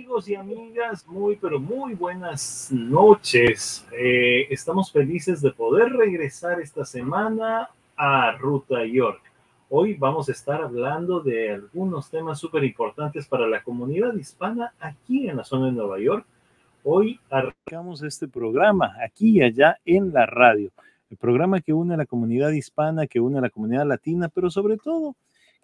amigos y amigas? Muy, pero muy buenas noches. Eh, estamos felices de poder regresar esta semana a Ruta York. Hoy vamos a estar hablando de algunos temas súper importantes para la comunidad hispana aquí en la zona de Nueva York. Hoy arrancamos este programa aquí y allá en la radio. El programa que une a la comunidad hispana, que une a la comunidad latina, pero sobre todo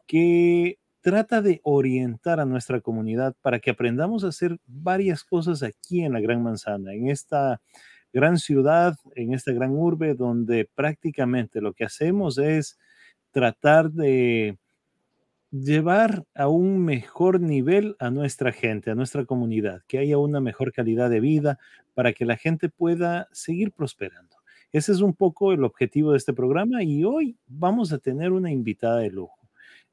que trata de orientar a nuestra comunidad para que aprendamos a hacer varias cosas aquí en la Gran Manzana, en esta gran ciudad, en esta gran urbe, donde prácticamente lo que hacemos es tratar de llevar a un mejor nivel a nuestra gente, a nuestra comunidad, que haya una mejor calidad de vida para que la gente pueda seguir prosperando. Ese es un poco el objetivo de este programa y hoy vamos a tener una invitada de lujo.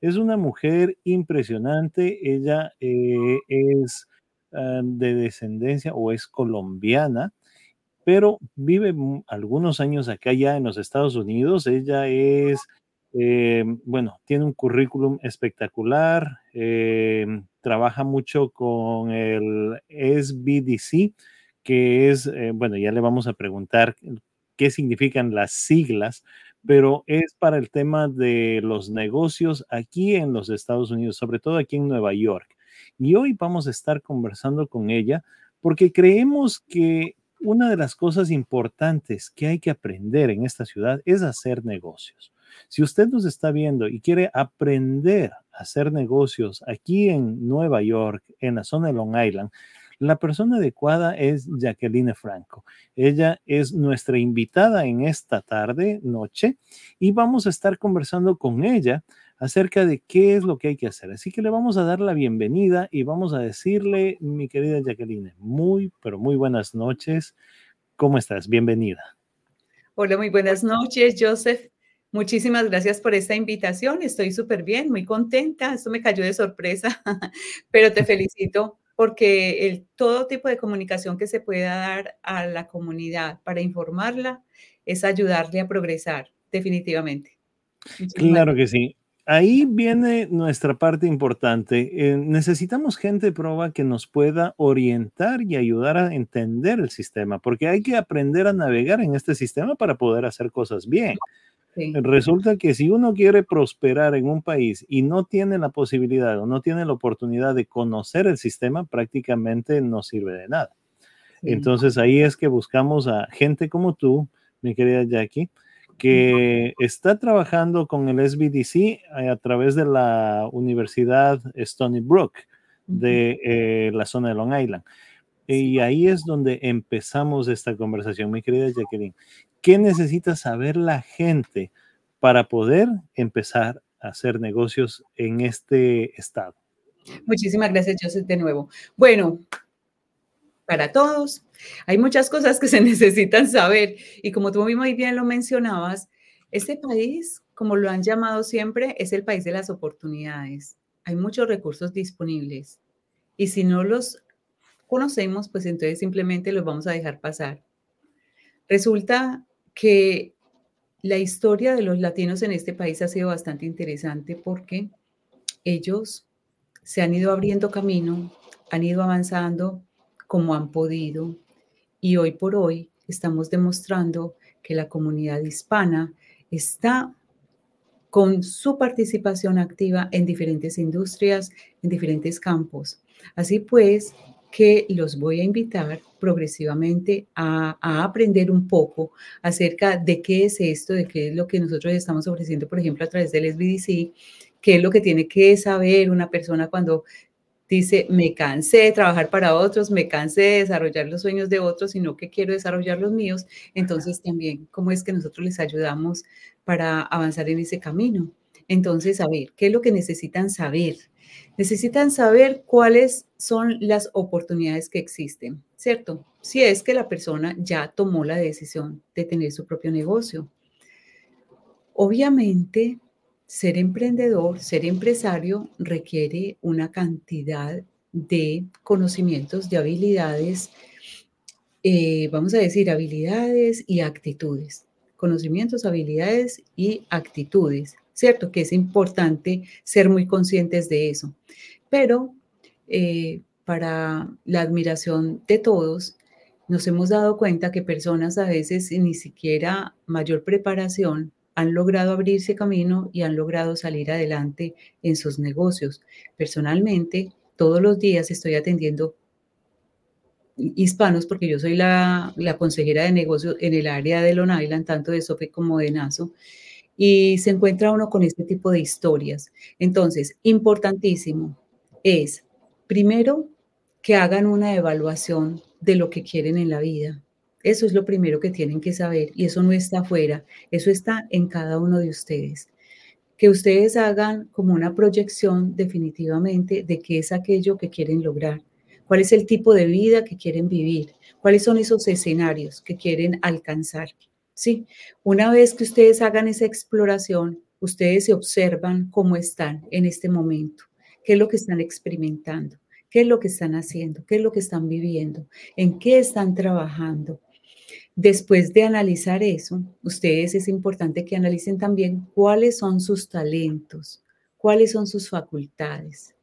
Es una mujer impresionante. Ella eh, es ah, de descendencia o es colombiana, pero vive algunos años acá ya en los Estados Unidos. Ella es, eh, bueno, tiene un currículum espectacular. Eh, trabaja mucho con el SBDC, que es, bueno, ya le vamos a preguntar qué significan las siglas, pero es para el tema de los negocios aquí en los Estados Unidos, sobre todo aquí en Nueva York. Y hoy vamos a estar conversando con ella porque creemos que una de las cosas importantes que hay que aprender en esta ciudad es hacer negocios. Si usted nos está viendo y quiere aprender a hacer negocios aquí en Nueva York, en la zona de Long Island, la persona adecuada es Jacqueline Franco. Ella es nuestra invitada en esta tarde, noche, y vamos a estar conversando con ella acerca de qué es lo que hay que hacer. Así que le vamos a dar la bienvenida y vamos a decirle, mi querida Jacqueline, muy, pero muy buenas noches. ¿Cómo estás? Bienvenida. Hola, muy buenas noches, Joseph. Muchísimas gracias por esta invitación. Estoy súper bien, muy contenta. Esto me cayó de sorpresa, pero te felicito porque el, todo tipo de comunicación que se pueda dar a la comunidad para informarla es ayudarle a progresar, definitivamente. claro que sí. Ahí viene nuestra parte importante. Eh, necesitamos gente prueba que nos pueda orientar y ayudar a entender el sistema, porque hay que aprender a navegar en este sistema para poder hacer cosas bien. Resulta que si uno quiere prosperar en un país y no tiene la posibilidad o no tiene la oportunidad de conocer el sistema, prácticamente no sirve de nada. Entonces ahí es que buscamos a gente como tú, mi querida Jackie, que está trabajando con el SBDC eh, a través de la Universidad Stony Brook de eh, la zona de Long Island. Y ahí es donde empezamos esta conversación, mi querida Jacqueline. ¿Qué necesita saber la gente para poder empezar a hacer negocios en este estado? Muchísimas gracias, Joseph, de nuevo. Bueno, para todos, hay muchas cosas que se necesitan saber y como tú muy bien lo mencionabas, este país, como lo han llamado siempre, es el país de las oportunidades. Hay muchos recursos disponibles y si no los conocemos, pues entonces simplemente los vamos a dejar pasar. Resulta que la historia de los latinos en este país ha sido bastante interesante porque ellos se han ido abriendo camino, han ido avanzando como han podido y hoy por hoy estamos demostrando que la comunidad hispana está con su participación activa en diferentes industrias, en diferentes campos. Así pues, que los voy a invitar progresivamente a, aprender un poco acerca de qué es esto, de qué es lo que nosotros estamos ofreciendo, por ejemplo, a través del SBDC, qué es lo que tiene que saber una persona cuando dice, me cansé de trabajar para otros, me cansé de desarrollar los sueños de otros, sino que quiero desarrollar los míos. Entonces también, ¿cómo es que nosotros les ayudamos para avanzar en ese camino? Entonces, a ver, ¿qué es lo que necesitan saber? Necesitan saber cuáles son las oportunidades que existen, ¿cierto? Si es que la persona ya tomó la decisión de tener su propio negocio. Obviamente, ser emprendedor, ser empresario requiere una cantidad de conocimientos, de habilidades, eh, vamos a decir, habilidades y actitudes. Conocimientos, habilidades y actitudes. ¿Cierto? Que es importante ser muy conscientes de eso. Pero eh, para la admiración de todos, nos hemos dado cuenta que personas a veces sin ni siquiera mayor preparación han logrado abrirse camino y han logrado salir adelante en sus negocios. Personalmente, todos los días estoy atendiendo hispanos porque yo soy la, consejera de negocios en el área de Long Island, tanto de SOFE como de NASO, y se encuentra uno con este tipo de historias. Entonces, importantísimo es, primero, que hagan una evaluación de lo que quieren en la vida. Eso es lo primero que tienen que saber y eso no está afuera, eso está en cada uno de ustedes. Que ustedes hagan como una proyección definitivamente de qué es aquello que quieren lograr, cuál es el tipo de vida que quieren vivir, cuáles son esos escenarios que quieren alcanzar. Sí, una vez que ustedes hagan esa exploración, ustedes se observan cómo están en este momento, qué es lo que están experimentando, qué es lo que están haciendo, qué es lo que están viviendo, en qué están trabajando. Después de analizar eso, ustedes es importante que analicen también cuáles son sus talentos, cuáles son sus facultades,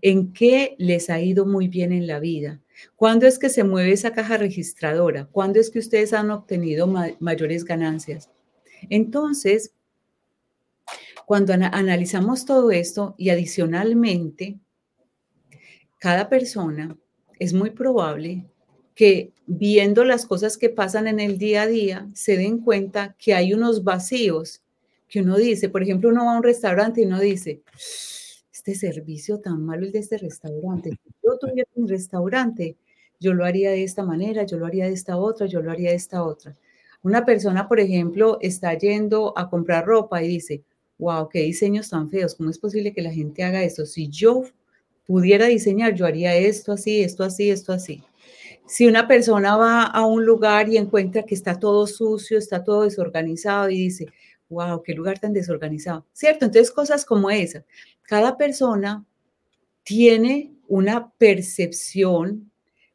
en qué les ha ido muy bien en la vida, cuándo es que se mueve esa caja registradora, cuándo es que ustedes han obtenido mayores ganancias. Entonces, cuando analizamos todo esto y adicionalmente, cada persona es muy probable que viendo las cosas que pasan en el día a día, se den cuenta que hay unos vacíos que uno dice, por ejemplo, uno va a un restaurante y uno dice, este servicio tan malo el de este restaurante, si yo tuviera un restaurante, yo lo haría de esta manera, yo lo haría de esta otra, yo lo haría de esta otra. Una persona, por ejemplo, está yendo a comprar ropa y dice, wow, qué diseños tan feos, ¿cómo es posible que la gente haga esto? Si yo pudiera diseñar, yo haría esto así, esto así, esto así. Si una persona va a un lugar y encuentra que está todo sucio, está todo desorganizado y dice, wow, qué lugar tan desorganizado, ¿cierto? Entonces, cosas como esa. Cada persona tiene una percepción,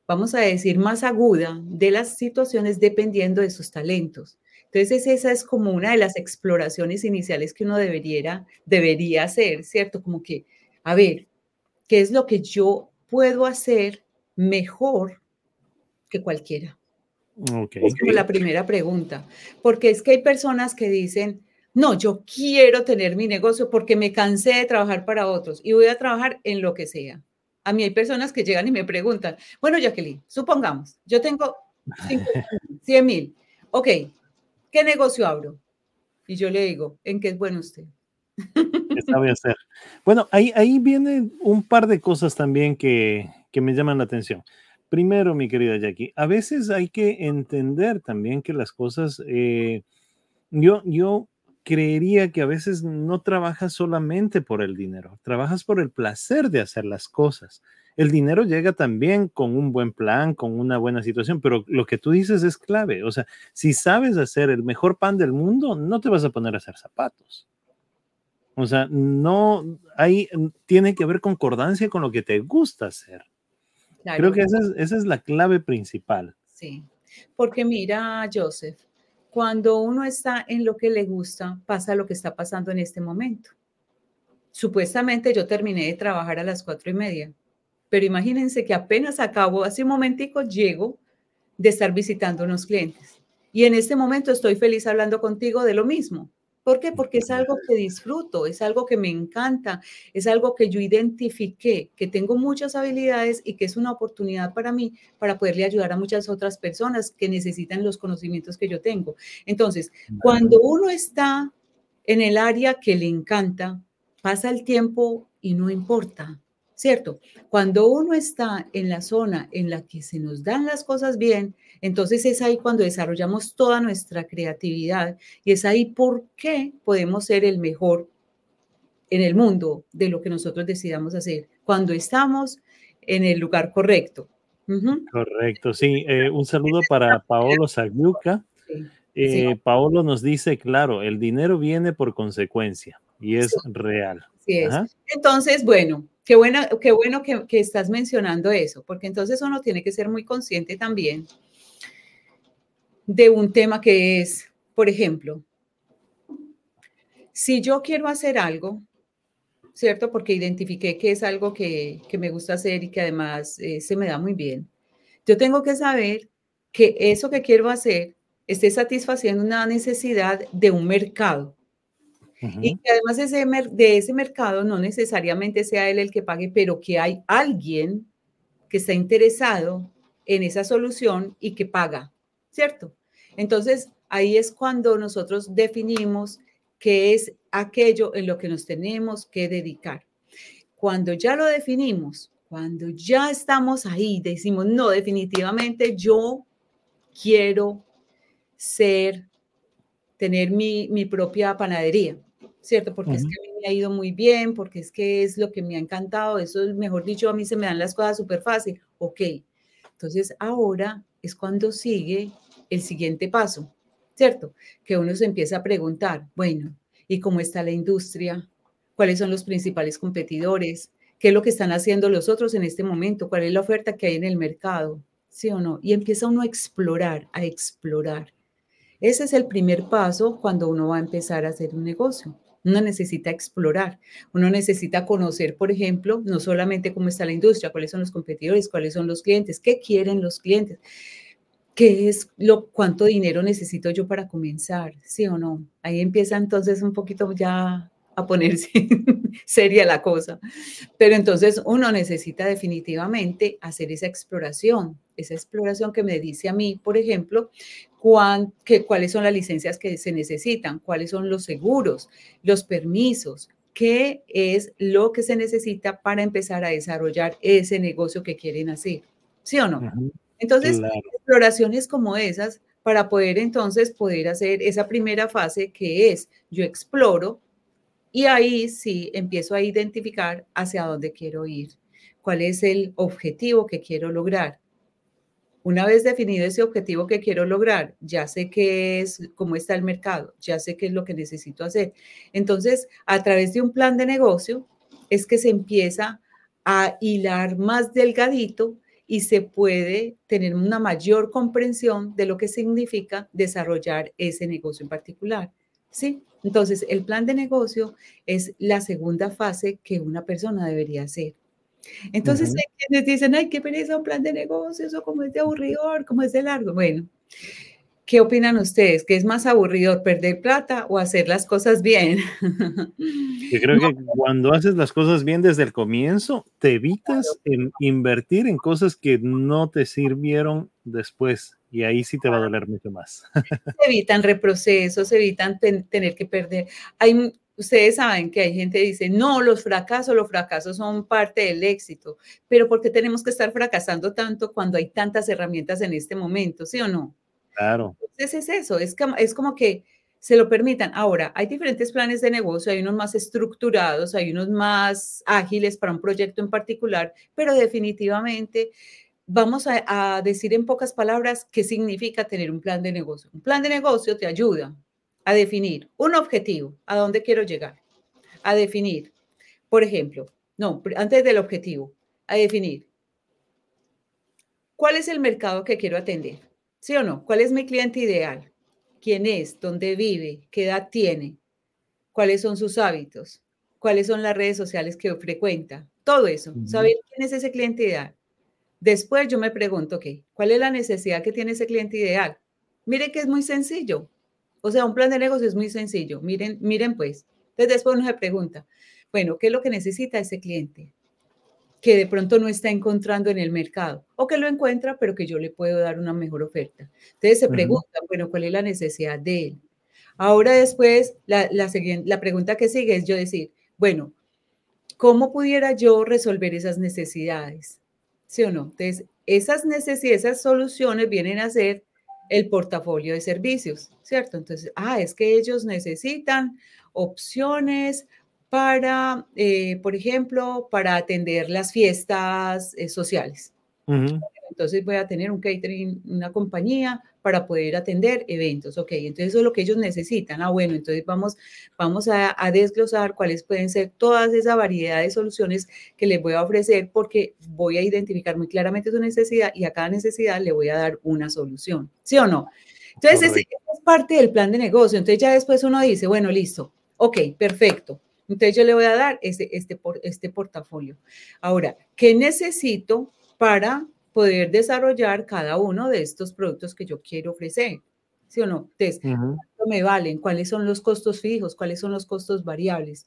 vamos a decir, más aguda de las situaciones dependiendo de sus talentos. Entonces, esa es como una de las exploraciones iniciales que uno debería, debería hacer, ¿cierto? Como que, a ver, ¿qué es lo que yo puedo hacer mejor que cualquiera. Es como la primera pregunta, porque es que hay personas que dicen, no, yo quiero tener mi negocio porque me cansé de trabajar para otros y voy a trabajar en lo que sea. A mí hay personas que llegan y me preguntan, bueno, Jacqueline, supongamos, yo tengo 100 mil, ok, ¿qué negocio abro? Y yo le digo, ¿en qué es bueno usted? ¿Qué sabe hacer? Bueno, ahí, ahí viene un par de cosas también que, que me llaman la atención. Primero, mi querida Jackie, a veces hay que entender también que las cosas, eh, yo, yo creería que a veces no trabajas solamente por el dinero, trabajas por el placer de hacer las cosas. El dinero llega también con un buen plan, con una buena situación, pero lo que tú dices es clave. O sea, si sabes hacer el mejor pan del mundo, no te vas a poner a hacer zapatos. O sea, no hay, tiene que haber concordancia con lo que te gusta hacer. Creo que esa es, la clave principal. Sí, porque mira, Joseph, cuando uno está en lo que le gusta, pasa lo que está pasando en este momento. Supuestamente yo terminé de trabajar a las cuatro y media, pero imagínense que apenas acabo, hace un momentico llego de estar visitando unos clientes. Y en este momento estoy feliz hablando contigo de lo mismo. ¿Por qué? Porque es algo que disfruto, es algo que me encanta, es algo que yo identifiqué, que tengo muchas habilidades y que es una oportunidad para mí para poderle ayudar a muchas otras personas que necesitan los conocimientos que yo tengo. Entonces, cuando uno está en el área que le encanta, pasa el tiempo y no importa, ¿cierto? Cuando uno está en la zona en la que se nos dan las cosas bien, entonces es ahí cuando desarrollamos toda nuestra creatividad y es ahí por qué podemos ser el mejor en el mundo de lo que nosotros decidamos hacer, cuando estamos en el lugar correcto. Correcto, sí. Eh, un saludo para Paolo Zagliuca. Eh, Paolo nos dice, claro, el dinero viene por consecuencia y es real. Sí es. Entonces, bueno, qué, buena, qué bueno que, que, estás mencionando eso, porque entonces uno tiene que ser muy consciente también de un tema que es, por ejemplo, si yo quiero hacer algo, ¿cierto? Porque identifiqué que es algo que, me gusta hacer y que además eh, se me da muy bien. Yo tengo que saber que eso que quiero hacer esté satisfaciendo una necesidad de un mercado. Y que además ese, de ese mercado no necesariamente sea él el que pague, pero que hay alguien que está interesado en esa solución y que paga, ¿cierto? Entonces, ahí es cuando nosotros definimos qué es aquello en lo que nos tenemos que dedicar. Cuando ya lo definimos, cuando ya estamos ahí, decimos, no, definitivamente yo quiero ser, tener mi, propia panadería, ¿cierto? Porque es que a mí me ha ido muy bien, porque es que es lo que me ha encantado, eso es, mejor dicho, a mí se me dan las cosas súper fácil, ok. Entonces ahora es cuando sigue el siguiente paso, ¿cierto? Que uno se empieza a preguntar, bueno, ¿y cómo está la industria? ¿Cuáles son los principales competidores? ¿Qué es lo que están haciendo los otros en este momento? ¿Cuál es la oferta que hay en el mercado? ¿Sí o no? Y empieza uno a explorar, a explorar. Ese es el primer paso cuando uno va a empezar a hacer un negocio. Uno necesita explorar, uno necesita conocer, por ejemplo, no solamente cómo está la industria, cuáles son los competidores, cuáles son los clientes, qué quieren los clientes, qué es lo, cuánto dinero necesito yo para comenzar, sí o no. Ahí empieza entonces un poquito ya a ponerse seria la cosa. Pero entonces uno necesita definitivamente hacer esa exploración, esa exploración que me dice a mí, por ejemplo, que, cuáles son las licencias que se necesitan, cuáles son los seguros, los permisos, qué es lo que se necesita para empezar a desarrollar ese negocio que quieren hacer, ¿sí o no? Entonces, exploraciones como esas para poder entonces poder hacer esa primera fase que es yo exploro y ahí sí empiezo a identificar hacia dónde quiero ir, cuál es el objetivo que quiero lograr. Una vez definido ese objetivo que quiero lograr, ya sé qué es, cómo está el mercado, ya sé qué es lo que necesito hacer. Entonces, a través de un plan de negocio es que se empieza a hilar más delgadito y se puede tener una mayor comprensión de lo que significa desarrollar ese negocio en particular. ¿Sí? Entonces, el plan de negocio es la segunda fase que una persona debería hacer. Entonces, hay quienes dicen, ay, qué pereza un plan de negocios, o como es de aburridor, como es de largo. Bueno, ¿qué opinan ustedes? ¿Qué es más aburridor, perder plata o hacer las cosas bien? Yo creo que cuando haces las cosas bien desde el comienzo, te evitas invertir en cosas que no te sirvieron después. Y ahí sí te va a doler mucho más. Se evitan reprocesos, se evitan tener que perder. Hay Ustedes saben que hay gente que dice, no, los fracasos, los fracasos son parte del éxito, pero ¿por qué tenemos que estar fracasando tanto cuando hay tantas herramientas en este momento, sí o no? Claro. Entonces es eso, es como, es como que se lo permitan. Ahora, hay diferentes planes de negocio, hay unos más estructurados, hay unos más ágiles para un proyecto en particular, pero definitivamente vamos a, a decir en pocas palabras qué significa tener un plan de negocio. Un plan de negocio te ayuda a definir un objetivo, a dónde quiero llegar, a definir, por ejemplo, no, antes del objetivo, a definir cuál es el mercado que quiero atender, ¿sí o no? ¿Cuál es mi cliente ideal? ¿Quién es? ¿Dónde vive? ¿Qué edad tiene? ¿Cuáles son sus hábitos? ¿Cuáles son las redes sociales que frecuenta? Todo eso, saber quién es ese cliente ideal. Después yo me pregunto, ok, ¿cuál es la necesidad que tiene ese cliente ideal? Mire que es muy sencillo. O sea, un plan de negocio es muy sencillo. Miren, miren pues. Entonces después uno se pregunta, bueno, ¿qué es lo que necesita ese cliente? Que de pronto no está encontrando en el mercado o que lo encuentra, pero que yo le puedo dar una mejor oferta. Entonces se pregunta, bueno, ¿cuál es la necesidad de él? Ahora después, la, la, la pregunta que sigue es yo decir, bueno, ¿cómo pudiera yo resolver esas necesidades? ¿Sí o no? Entonces, esas necesidades, esas soluciones vienen a ser el portafolio de servicios, ¿cierto? Entonces, ah, es que ellos necesitan opciones para, eh, por ejemplo, para atender las fiestas eh, sociales. Entonces voy a tener un catering, una compañía para poder atender eventos. Ok, entonces eso es lo que ellos necesitan. Ah, bueno, entonces vamos, vamos a, desglosar cuáles pueden ser todas esa variedad de soluciones que les voy a ofrecer porque voy a identificar muy claramente su necesidad y a cada necesidad le voy a dar una solución. ¿Sí o no? Entonces, es, es parte del plan de negocio. Entonces ya después uno dice, bueno, listo. Ok, perfecto. Entonces yo le voy a dar este, este, este portafolio. Ahora, ¿qué necesito para poder desarrollar cada uno de estos productos que yo quiero ofrecer? ¿Sí o no? Entonces, ¿cuánto me valen? ¿Cuáles son los costos fijos? ¿Cuáles son los costos variables?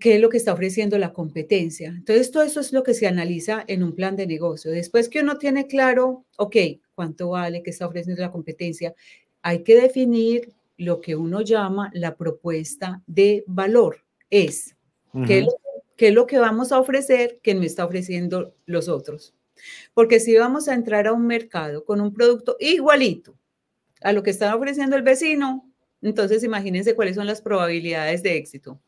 qué es lo que está ofreciendo la competencia. Entonces, todo eso es lo que se analiza en un plan de negocio. Después que uno tiene claro, ok, cuánto vale, qué está ofreciendo la competencia, hay que definir lo que uno llama la propuesta de valor. Es, ¿qué, es lo, que vamos a ofrecer que no está ofreciendo los otros? Porque si vamos a entrar a un mercado con un producto igualito a lo que está ofreciendo el vecino, entonces imagínense cuáles son las probabilidades de éxito.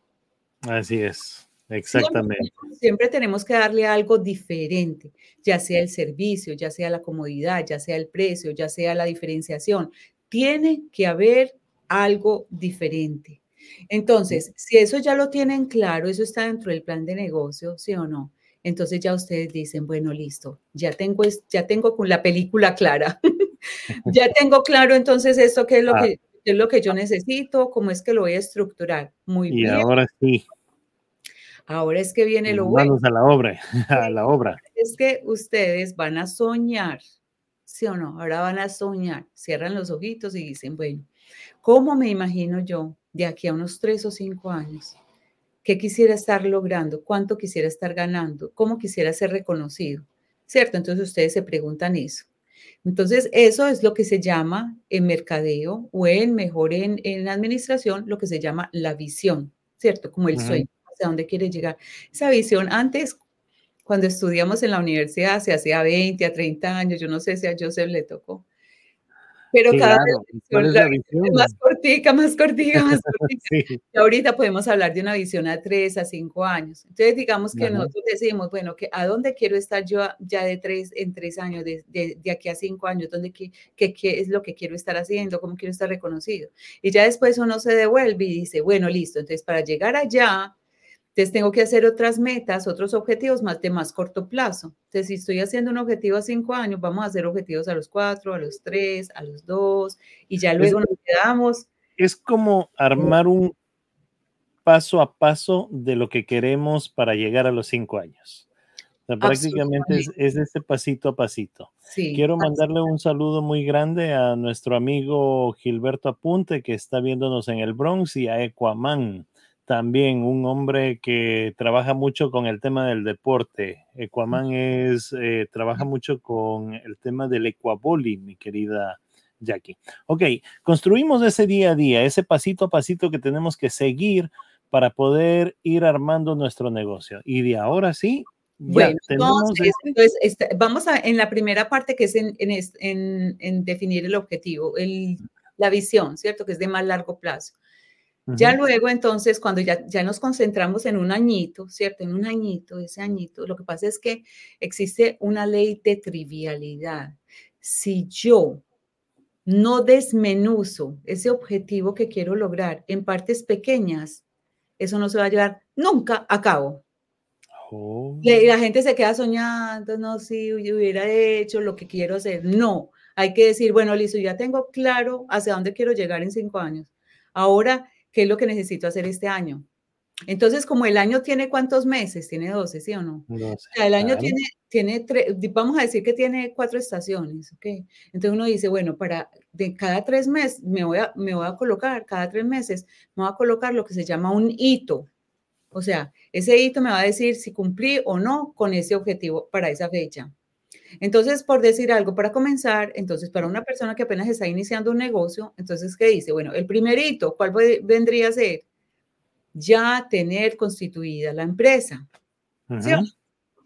Así es, exactamente. Siempre, tenemos que darle algo diferente, ya sea el servicio, ya sea la comodidad, ya sea el precio, ya sea la diferenciación. Tiene que haber algo diferente. Entonces, si eso ya lo tienen claro, eso está dentro del plan de negocio, ¿sí o no? Entonces ya ustedes dicen, bueno, listo, ya tengo, ya tengo con la película clara. ya tengo claro entonces esto qué es lo ah. que es lo que yo necesito, cómo es que lo voy a estructurar. Muy y bien. Y ahora sí. Ahora es que viene lo bueno. Vamos a la obra, a la obra. Es que ustedes van a soñar, ¿sí o no? Ahora van a soñar, cierran los ojitos y dicen, bueno, ¿cómo me imagino yo de aquí a unos tres o cinco años? ¿Qué quisiera estar logrando? ¿Cuánto quisiera estar ganando? ¿Cómo quisiera ser reconocido? ¿Cierto? Entonces ustedes se preguntan eso. Entonces, eso es lo que se llama en mercadeo o en mejor en, en administración, lo que se llama la visión, ¿cierto? Como el sueño, hacia dónde quiere llegar. Esa visión antes, cuando estudiamos en la universidad, se hacía 20 a 30 años, yo no sé si a Joseph le tocó, pero cada vez más cortica, más cortica, más cortica. Y ahorita podemos hablar de una visión a tres, a cinco años. Entonces, digamos que nosotros decimos, bueno, que ¿a dónde quiero estar yo ya de tres, en tres años, de, de, aquí a cinco años? ¿Dónde, qué, qué, qué, es lo que quiero estar haciendo? ¿Cómo quiero estar reconocido? Y ya después uno se devuelve y dice, bueno, listo, entonces para llegar allá, entonces tengo que hacer otras metas, otros objetivos más de más corto plazo. Entonces, si estoy haciendo un objetivo a cinco años, vamos a hacer objetivos a los cuatro, a los tres, a los dos, y ya luego nos quedamos. Es como armar un paso a paso de lo que queremos para llegar a los cinco años. prácticamente es, es, este pasito a pasito. Quiero mandarle un saludo muy grande a nuestro amigo Gilberto Apunte, que está viéndonos en el Bronx, y a Ecuaman también un hombre que trabaja mucho con el tema del deporte. Ecuaman es, eh, trabaja mucho con el tema del ecuaboli, mi querida Jackie. Ok, construimos ese día a día, ese pasito a pasito que tenemos que seguir para poder ir armando nuestro negocio. Y de ahora sí, bueno, entonces, este, vamos a, en la primera parte que es en, en, en definir el objetivo, el, la visión, ¿cierto? Que es de más largo plazo. Ya luego, entonces, cuando ya, ya nos concentramos en un añito, ¿cierto? En un añito, ese añito, lo que pasa es que existe una ley de trivialidad. Si yo no desmenuzo ese objetivo que quiero lograr en partes pequeñas, eso no se va a llevar nunca a cabo. Oh. La, gente se queda soñando, no, si hubiera hecho lo que quiero hacer. No, hay que decir, bueno, listo, ya tengo claro hacia dónde quiero llegar en cinco años. Ahora ¿Qué es lo que necesito hacer este año? Entonces, como el año tiene cuántos meses, tiene 12, ¿sí o no? el año tiene, tiene vamos a decir que tiene cuatro estaciones, ¿ok? Entonces uno dice, bueno, para de cada tres meses me voy, a, me voy a colocar, cada tres meses me voy a colocar lo que se llama un hito. O sea, ese hito me va a decir si cumplí o no con ese objetivo para esa fecha. Entonces, por decir algo, para comenzar, entonces, para una persona que apenas está iniciando un negocio, entonces, ¿qué dice? Bueno, el primerito, ¿cuál vendría a ser? Ya tener constituida la empresa.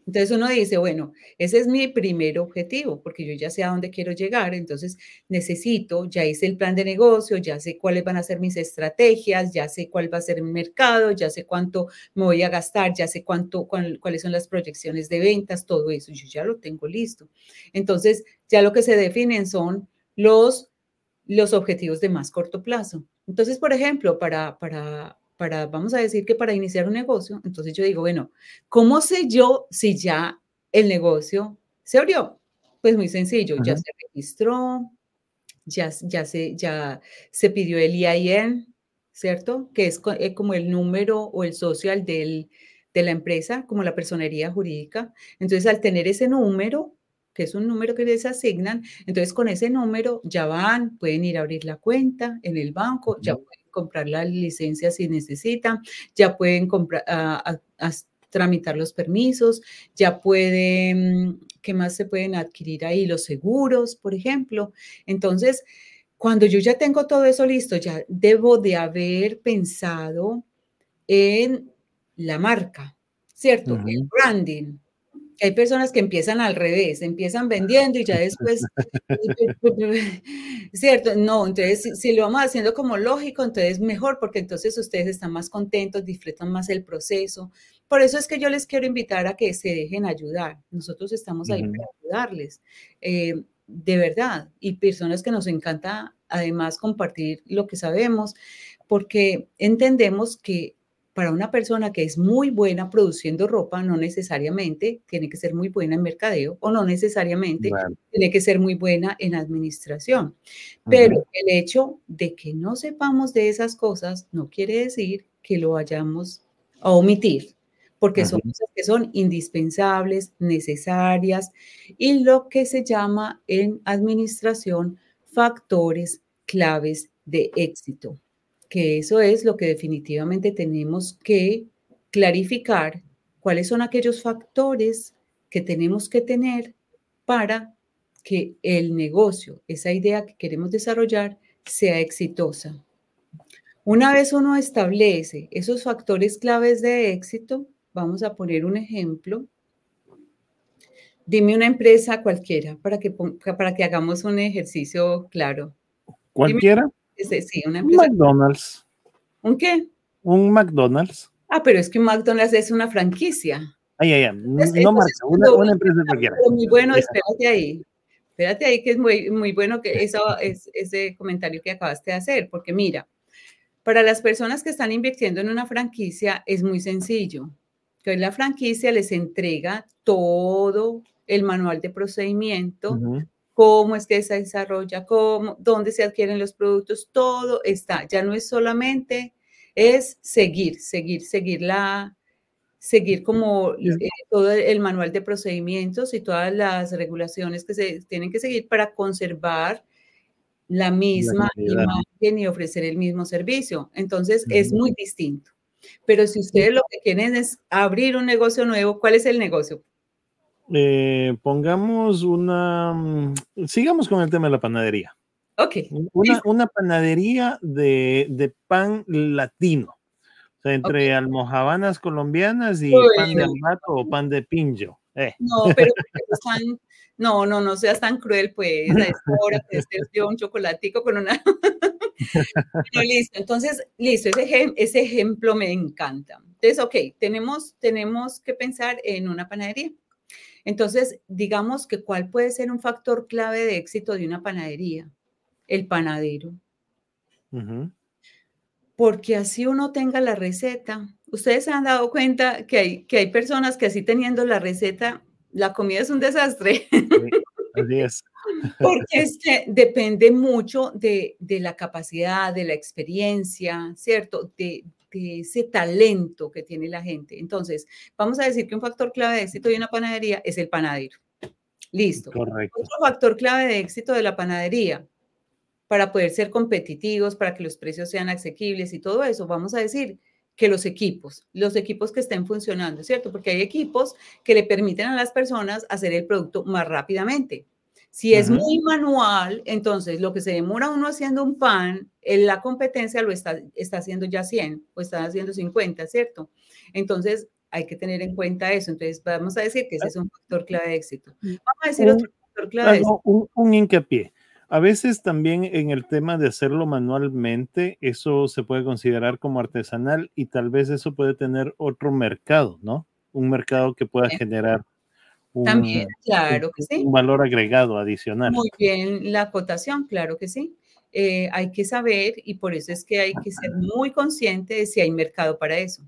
Entonces uno dice, bueno, ese es mi primer objetivo, porque yo ya sé a dónde quiero llegar, entonces necesito, ya hice el plan de negocio, ya sé cuáles van a ser mis estrategias, ya sé cuál va a ser el mercado, ya sé cuánto me voy a gastar, ya sé cuánto, cuáles son las proyecciones de ventas, todo eso, yo ya lo tengo listo. Entonces, ya lo que se definen son los, los objetivos de más corto plazo. Entonces, por ejemplo, para, para, para, vamos a decir que para iniciar un negocio, entonces yo digo, bueno, ¿cómo sé yo si ya el negocio se abrió? Pues muy sencillo, ya se registró, ya, ya, se, ya se pidió el IIN, ¿cierto? Que es eh, como el número o el social del, de la empresa, como la personería jurídica. Entonces, al tener ese número, que es un número que les asignan, entonces con ese número ya van, pueden ir a abrir la cuenta en el banco, ya pueden comprar la licencia si necesitan, ya pueden comprar, a, tramitar los permisos, ya pueden, ¿qué más se pueden adquirir ahí? Los seguros, por ejemplo. Entonces, cuando yo ya tengo todo eso listo, ya debo de haber pensado en la marca, ¿cierto? El branding. Hay personas que empiezan al revés, empiezan vendiendo y ya después, ¿cierto? No, entonces si, lo vamos haciendo como lógico, entonces mejor, porque entonces ustedes están más contentos, disfrutan más el proceso. Por eso es que yo les quiero invitar a que se dejen ayudar. Nosotros estamos ahí para ayudarles. Eh, de verdad, y personas que nos encanta además compartir lo que sabemos, porque entendemos que para una persona que es muy buena produciendo ropa, no necesariamente tiene que ser muy buena en mercadeo o no necesariamente tiene que ser muy buena en administración. Pero el hecho de que no sepamos de esas cosas no quiere decir que lo vayamos a omitir porque son cosas que son indispensables, necesarias y lo que se llama en administración factores claves de éxito, que eso es lo que definitivamente tenemos que clarificar, cuáles son aquellos factores que tenemos que tener para que el negocio, esa idea que queremos desarrollar, sea exitosa. Una vez uno establece esos factores claves de éxito, Vamos a poner un ejemplo. Dime una empresa cualquiera para que, para que hagamos un ejercicio claro. ¿Cualquiera? Sí, una empresa. Un McDonald's. ¿Un qué? Un McDonald's. Ah, pero es que un McDonald's es una franquicia. Ay, ay, ay. No marca, una, una, empresa cualquiera. Muy bueno, espérate ahí. Espérate ahí, que es muy, muy bueno que eso, es, ese comentario que acabaste de hacer, porque mira, para las personas que están invirtiendo en una franquicia es muy sencillo que la franquicia les entrega todo el manual de procedimiento, cómo es que se desarrolla, cómo, dónde se adquieren los productos, todo está. Ya no es solamente, es seguir, seguir, seguir la, seguir como eh, todo el manual de procedimientos y todas las regulaciones que se tienen que seguir para conservar la misma imagen y ofrecer el mismo servicio. Entonces, es muy distinto. Pero si ustedes lo que quieren es abrir un negocio nuevo, ¿cuál es el negocio? Eh, pongamos una, mm, sigamos con el tema de la panadería. Ok. Una, panadería de, pan latino. O sea, entre almojabanas colombianas y pan de albato o pan de pinjo. Eh. No, pero no, no, no seas tan cruel, pues. A esta hora te un chocolatico con una. listo, entonces, listo, ese, ese ejemplo me encanta. Entonces, ok, tenemos, tenemos que pensar en una panadería. Entonces, digamos que cuál puede ser un factor clave de éxito de una panadería. El panadero. Porque así uno tenga la receta. Ustedes se han dado cuenta que hay, que hay personas que así teniendo la receta, la comida es un desastre. así es. Porque es que depende mucho de, la capacidad, de la experiencia, ¿cierto? De, ese talento que tiene la gente. Entonces, vamos a decir que un factor clave de éxito de una panadería es el panadero. Listo. Correcto. Otro factor clave de éxito de la panadería, para poder ser competitivos, para que los precios sean asequibles y todo eso, vamos a decir que los equipos, los equipos que estén funcionando, ¿cierto? Porque hay equipos que le permiten a las personas hacer el producto más rápidamente. Si es muy manual, entonces lo que se demora uno haciendo un pan, en la competencia lo está, está haciendo ya 100 o está haciendo 50, ¿cierto? Entonces hay que tener en cuenta eso. Entonces vamos a decir que ese es un factor clave de éxito. Mm. Vamos a decir otro factor clave de éxito. Un, un hincapié. A veces también en el tema de hacerlo manualmente, eso se puede considerar como artesanal y tal vez eso puede tener otro mercado, ¿no? Un mercado que pueda generar también, claro que sí. Un valor agregado adicional. Muy bien, la acotación, claro que sí. Eh, hay que saber y por eso es que hay que ser muy consciente de si hay mercado para eso.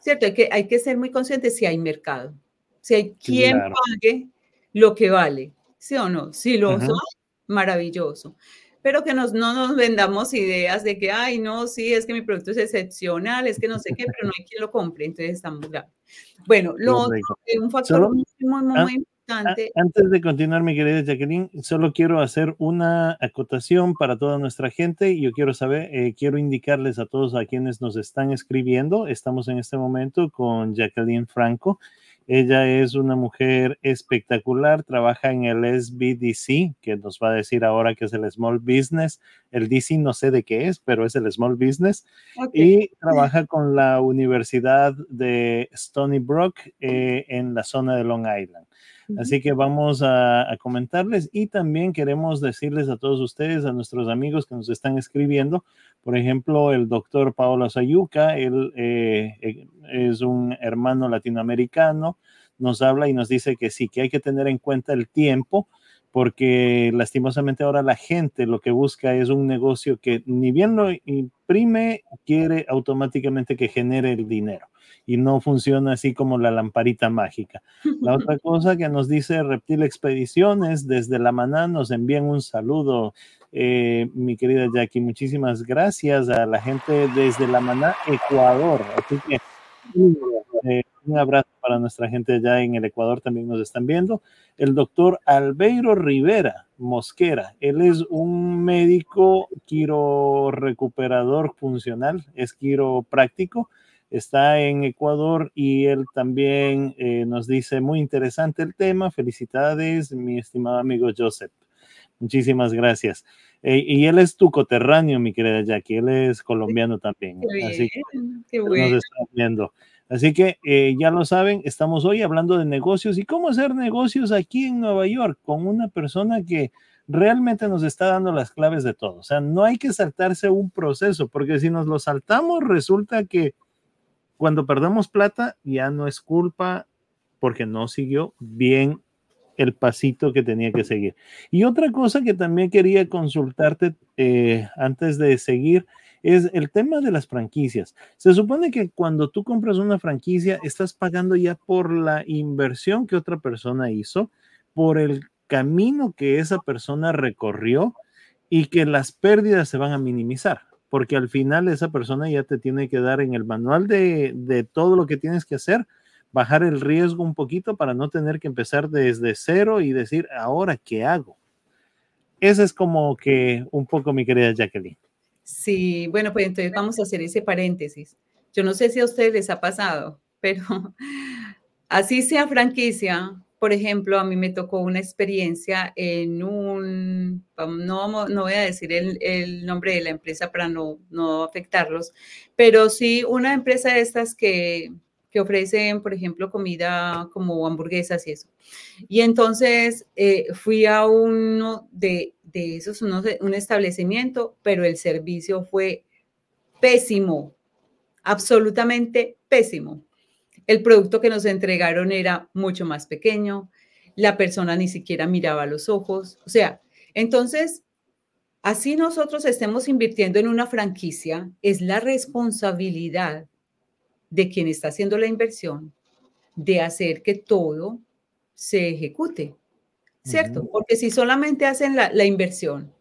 ¿Cierto? Hay que, hay que ser muy consciente si hay mercado. Si hay quien pague lo que vale. ¿Sí o no? Si lo son, maravilloso. Pero que nos, no nos vendamos ideas de que, ay, no, sí, es que mi producto es excepcional, es que no sé qué, pero no hay quien lo compre, entonces estamos graves. Bueno, lo otro, un factor muy, muy, muy importante. Antes de continuar, mi querida Jacqueline, solo quiero hacer una acotación para toda nuestra gente. Yo quiero saber, eh, quiero indicarles a todos a quienes nos están escribiendo, estamos en este momento con Jacqueline Franco. Ella es una mujer espectacular, trabaja en el SBDC, que nos va a decir ahora que es el Small Business. El DC no sé de qué es, pero es el Small Business. Y trabaja con la Universidad de Stony Brook eh, en la zona de Long Island. Así que vamos a, comentarles y también queremos decirles a todos ustedes, a nuestros amigos que nos están escribiendo, por ejemplo, el doctor Paolo Sayuca, él eh, eh, es un hermano latinoamericano, nos habla y nos dice que sí, que hay que tener en cuenta el tiempo porque lastimosamente ahora la gente lo que busca es un negocio que ni bien lo imprime, quiere automáticamente que genere el dinero y no funciona así como la lamparita mágica. La otra cosa que nos dice Reptil Expediciones, desde la maná nos envían un saludo, eh, mi querida Jackie, muchísimas gracias a la gente desde la maná, Ecuador. Así que eh, un abrazo para nuestra gente allá en el Ecuador, también nos están viendo. El doctor Albeiro Rivera Mosquera, él es un médico quiro recuperador funcional, es quiropráctico está en Ecuador y él también eh, nos dice, muy interesante el tema, felicidades, mi estimado amigo Joseph. Muchísimas gracias. Eh, y él es tu coterráneo, mi querida Jackie, él es colombiano también. así que nos está viendo. Así que eh, ya lo saben, estamos hoy hablando de negocios y cómo hacer negocios aquí en Nueva York con una persona que realmente nos está dando las claves de todo. O sea, no hay que saltarse un proceso, porque si nos lo saltamos, resulta que cuando perdemos plata, ya no es culpa porque no siguió bien el pasito que tenía que seguir. Y otra cosa que también quería consultarte eh, antes de seguir es el tema de las franquicias. Se supone que cuando tú compras una franquicia, estás pagando ya por la inversión que otra persona hizo, por el camino que esa persona recorrió y que las pérdidas se van a minimizar porque al final esa persona ya te tiene que dar en el manual de, todo lo que tienes que hacer, bajar el riesgo un poquito para no tener que empezar desde cero y decir, ahora, ¿qué hago? Ese es como que un poco mi querida Jacqueline. Sí, bueno, pues entonces vamos a hacer ese paréntesis. Yo no sé si a ustedes les ha pasado, pero así sea franquicia, por ejemplo, a mí me tocó una experiencia en un, no, no voy a decir el, nombre de la empresa para no, no afectarlos, pero sí una empresa de estas que, que ofrecen, por ejemplo, comida como hamburguesas y eso. Y entonces eh, fui a uno de, de esos, un establecimiento, pero el servicio fue pésimo, absolutamente pésimo. El producto que nos entregaron era mucho más pequeño, la persona ni siquiera miraba los ojos, o sea, entonces, así nosotros estemos invirtiendo en una franquicia, es la responsabilidad de quien está haciendo la inversión de hacer que todo se ejecute, ¿cierto? Porque si solamente hacen la, la, inversión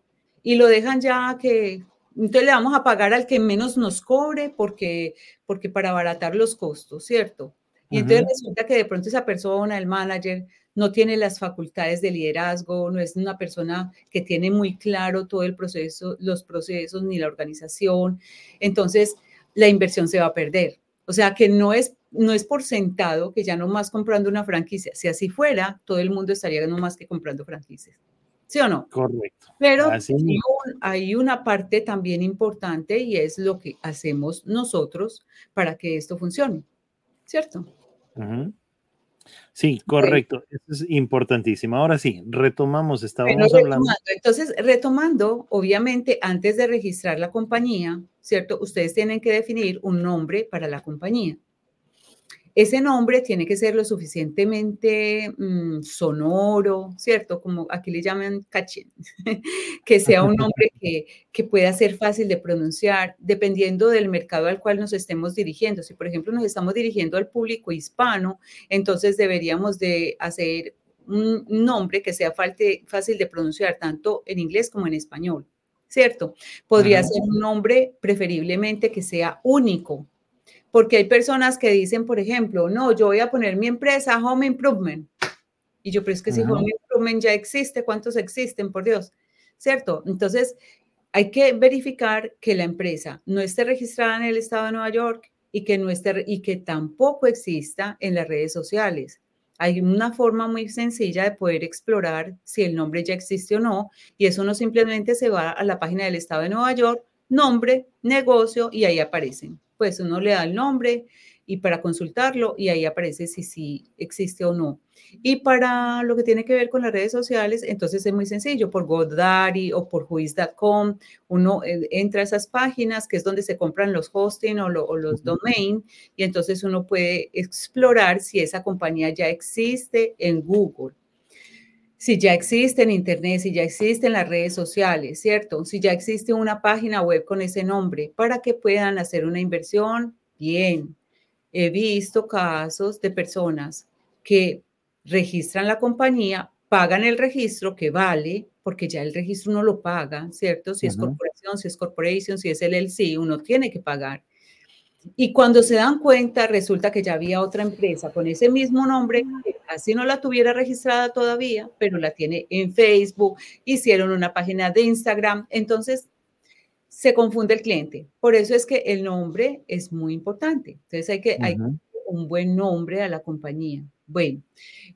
y lo dejan ya que, entonces le vamos a pagar al que menos nos cobre porque, porque para abaratar los costos, ¿cierto? Y entonces resulta que de pronto esa persona, el manager, no tiene las facultades de liderazgo, no es una persona que tiene muy claro todo el proceso, los procesos ni la organización. Entonces, la inversión se va a perder. O sea, que no es, no es por sentado que ya no más comprando una franquicia. Si así fuera, todo el mundo estaría no más que comprando franquicias. ¿Sí o no? Correcto. Pero hay una parte también importante y es lo que hacemos nosotros para que esto funcione, ¿cierto? Sí, correcto. Eso es importantísimo. Ahora sí, retomamos, estábamos hablando. Entonces, retomando, obviamente, antes de registrar la compañía, ¿cierto? Ustedes tienen que definir un nombre para la compañía. Ese nombre tiene que ser lo suficientemente mm, sonoro, ¿cierto? Como aquí le llaman cachín, que sea un nombre que, que, pueda ser fácil de pronunciar, dependiendo del mercado al cual nos estemos dirigiendo. Si, por ejemplo, nos estamos dirigiendo al público hispano, entonces deberíamos de hacer un nombre que sea fácil de pronunciar tanto en inglés como en español. ¿cierto? Podría ser un nombre preferiblemente que sea único, porque hay personas que dicen, por ejemplo, no, yo voy a poner mi empresa Home Improvement. Y yo, pero es que si Home Improvement ya existe, ¿cuántos existen, por Dios? ¿Cierto? Entonces, hay que verificar que la empresa no esté registrada en el estado de Nueva York y que, no esté, y que tampoco exista en las redes sociales. Hay una forma muy sencilla de poder explorar si el nombre ya existe o no, y eso no simplemente se va a la página del estado de Nueva York, nombre, negocio, y ahí aparecen. Pues uno le da el nombre, y para consultarlo y ahí aparece si sí existe o no. Y para lo que tiene que ver con las redes sociales, entonces es muy sencillo, por GoDaddy o por Whois.com, uno eh, entra a esas páginas que es donde se compran los hosting o, los domain y entonces uno puede explorar si esa compañía ya existe en Google si ya existe en Internet, si ya existe en las redes sociales, ¿cierto? Si ya existe una página web con ese nombre, para que puedan hacer una inversión bien, he visto casos de personas que registran la compañía, pagan el registro que vale, porque ya el registro uno lo paga, ¿cierto? Si es corporación, si es corporation, si es LLC, uno tiene que pagar. Y cuando se dan cuenta, resulta que ya había otra empresa con ese mismo nombre, así no la tuviera registrada todavía, pero la tiene en Facebook, hicieron una página de Instagram. Entonces, se confunde el cliente. Por eso es que el nombre es muy importante. Entonces hay que, hay un buen nombre a la compañía. Bueno,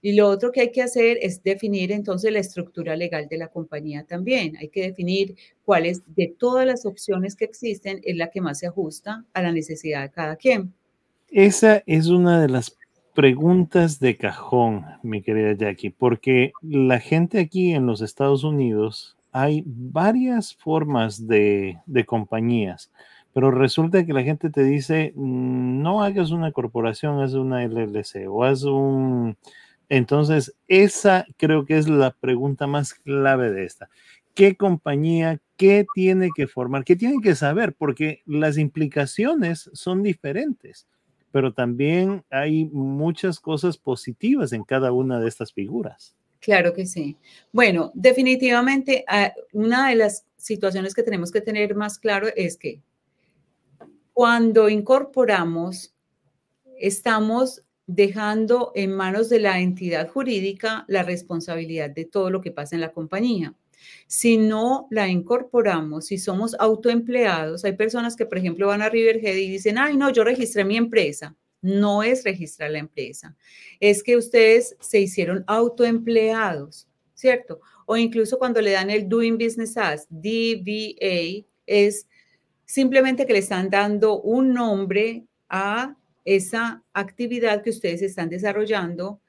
y lo otro que hay que hacer es definir entonces la estructura legal de la compañía también. Hay que definir cuáles de todas las opciones que existen es la que más se ajusta a la necesidad de cada quien. Esa es una de las preguntas de cajón, mi querida Jackie, porque la gente aquí en los Estados Unidos hay varias formas de, compañías, pero resulta que la gente te dice, mm, no hagas una corporación, haz una LLC o haz un... Entonces, esa creo que es la pregunta más clave de esta. ¿Qué compañía, qué tiene que formar, qué tiene que saber? Porque las implicaciones son diferentes, pero también hay muchas cosas positivas en cada una de estas figuras. Claro que sí. Bueno, definitivamente ah, una de las situaciones que tenemos que tener más claro es que cuando incorporamos, estamos dejando en manos de la entidad jurídica la responsabilidad de todo lo que pasa en la compañía. Si no la incorporamos, si somos autoempleados, hay personas que, por ejemplo, van a Riverhead y dicen, ay, no, yo registré mi empresa no es registrar la empresa, es que ustedes se hicieron autoempleados, ¿cierto? O incluso cuando le dan el Doing Business As, DBA, es simplemente que le están dando un nombre a esa actividad que ustedes están desarrollando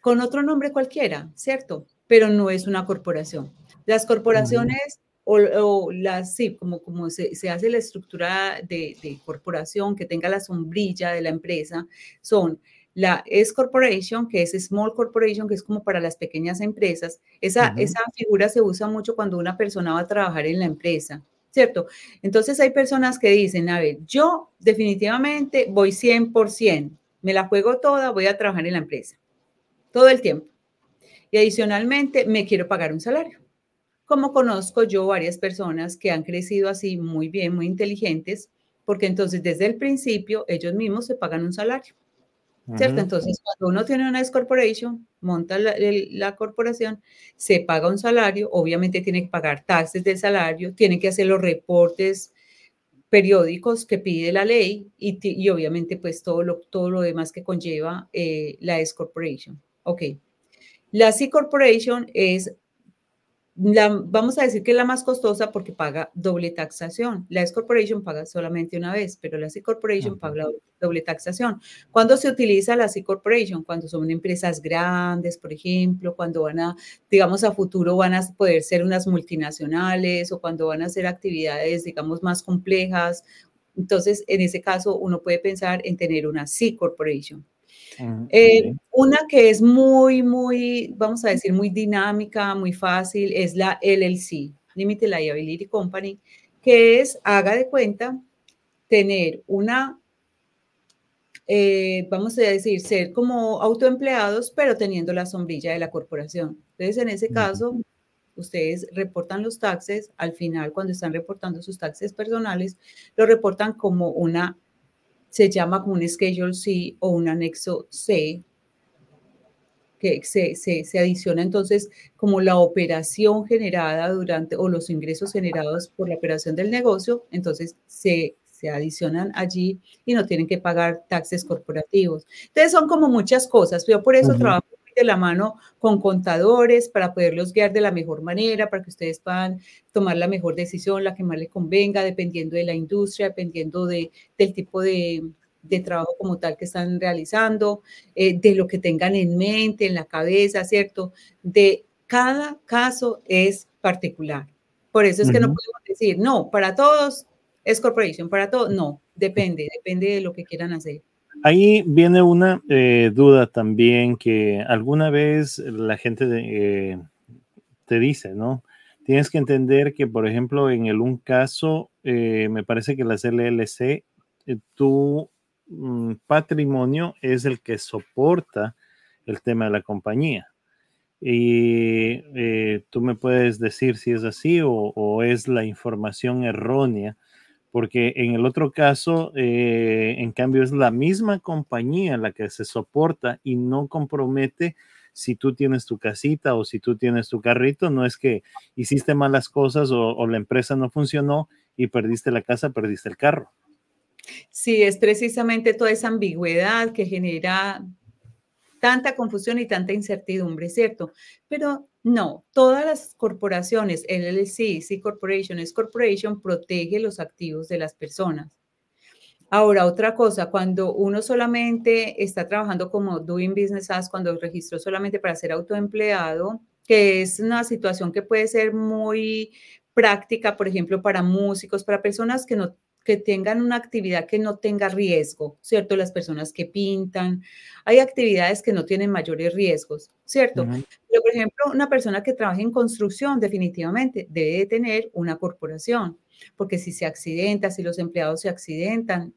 con otro nombre cualquiera, ¿cierto? Pero no es una corporación. Las corporaciones o, las, sí, como, como se, hace la estructura de, corporación que tenga la sombrilla de la empresa, son la S Corporation, que es Small Corporation, que es como para las pequeñas empresas. Esa, esa figura se usa mucho cuando una persona va a trabajar en la empresa, ¿cierto? Entonces hay personas que dicen, a ver, yo definitivamente voy 100%, me la juego toda, voy a trabajar en la empresa, todo el tiempo. Y adicionalmente me quiero pagar un salario como conozco yo varias personas que han crecido así muy bien, muy inteligentes, porque entonces desde el principio ellos mismos se pagan un salario. ¿Cierto? Entonces, cuando uno tiene una S corporation, monta la, corporación, se paga un salario, obviamente tiene que pagar taxes del salario, tiene que hacer los reportes periódicos que pide la ley y, obviamente pues todo lo, todo lo demás que conlleva eh, la S corporation. Ok. La C corporation es vamos a decir que es la más costosa porque paga doble taxación. La S Corporation paga solamente una vez, pero la C Corporation paga doble taxación. ¿Cuándo se utiliza la C Corporation? Cuando son empresas grandes, por ejemplo, cuando van a, digamos, a futuro van a poder ser unas multinacionales o cuando van a hacer actividades, digamos, más complejas. Entonces, en ese caso, uno puede pensar en tener una C Corporation. Eh, una que es muy, muy, vamos a decir, muy dinámica, muy fácil, es la LLC, Limited Liability Company, que es, haga de cuenta, tener una, eh, vamos a decir, ser como autoempleados, pero teniendo la sombrilla de la corporación. Entonces, en ese caso, ustedes reportan los taxes, al final cuando están reportando sus taxes personales, lo reportan como una, se llama como un Schedule C o un anexo C, que se, se, se, adiciona entonces como la operación generada durante o los ingresos generados por la operación del negocio, entonces se, se adicionan allí y no tienen que pagar taxes corporativos. Entonces son como muchas cosas. Yo por eso trabajo de la mano con contadores para poderlos guiar de la mejor manera, para que ustedes puedan tomar la mejor decisión, la que más les convenga, dependiendo de la industria, dependiendo de, del tipo de, de trabajo como tal que están realizando, eh, de lo que tengan en mente, en la cabeza, ¿cierto? De cada caso es particular. Por eso es que no podemos decir, no, para todos es corporation, para todos, no, depende, depende de lo que quieran hacer. Ahí viene una eh, duda también que alguna vez la gente eh, te dice, ¿no? Tienes que entender que, por ejemplo, en el un caso, eh, me parece que las LLC, tu patrimonio es el que soporta el tema de la compañía. Y tú me puedes decir si es así o es la información errónea porque en el otro caso, eh, en cambio, es la misma compañía la que se soporta y no compromete si tú tienes tu casita o si tú tienes tu carrito, no es que hiciste malas cosas o, la empresa no funcionó y perdiste la casa, perdiste el carro. Sí, es precisamente toda esa ambigüedad que genera tanta confusión y tanta incertidumbre, ¿cierto? Pero no, todas las corporaciones, LLC, C Corporation, S Corporation, protege los activos de las personas. Ahora, otra cosa, cuando uno solamente está trabajando como Doing Business As, cuando registró solamente para ser autoempleado, que es una situación que puede ser muy práctica, por ejemplo, para músicos, para personas que no que tengan una actividad que no tenga riesgo, ¿cierto? Las personas que pintan, hay actividades que no tienen mayores riesgos, ¿cierto? Pero, por ejemplo, una persona que trabaja en construcción definitivamente debe tener una corporación, porque si se accidenta, si los empleados se accidentan,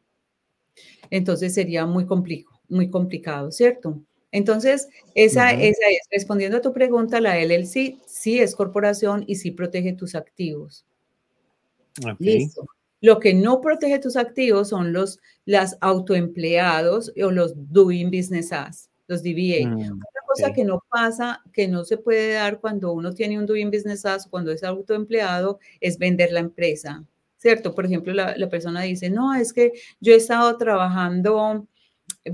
entonces sería muy complicado, muy complicado, ¿cierto? Entonces, esa, esa es, respondiendo a tu pregunta, la LLC sí es corporación y sí protege tus activos. Listo. Lo que no protege tus activos son los las autoempleados o los doing business as, los DBA. Mm, Otra cosa que no pasa, que no se puede dar cuando uno tiene un doing business as cuando es autoempleado, es vender la empresa, ¿cierto? Por ejemplo, la, la persona dice, no, es que yo he estado trabajando,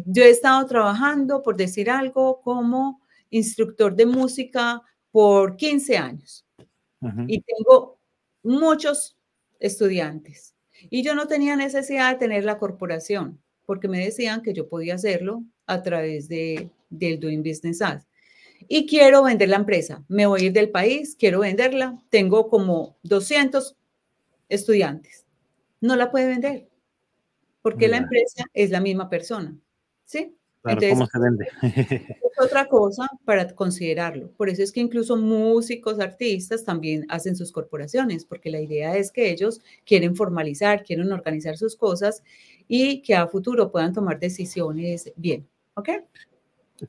yo he estado trabajando, por decir algo, como instructor de música por 15 años y tengo muchos estudiantes. Y yo no tenía necesidad de tener la corporación, porque me decían que yo podía hacerlo a través de, del Doing Business Ads. Y quiero vender la empresa. Me voy a ir del país, quiero venderla. Tengo como 200 estudiantes. No la puede vender, porque la empresa es la misma persona. ¿Sí? ¿Cómo se vende? es otra cosa para considerarlo. Por eso es que incluso músicos, artistas también hacen sus corporaciones, porque la idea es que ellos quieren formalizar, quieren organizar sus cosas y que a futuro puedan tomar decisiones bien. ¿Ok?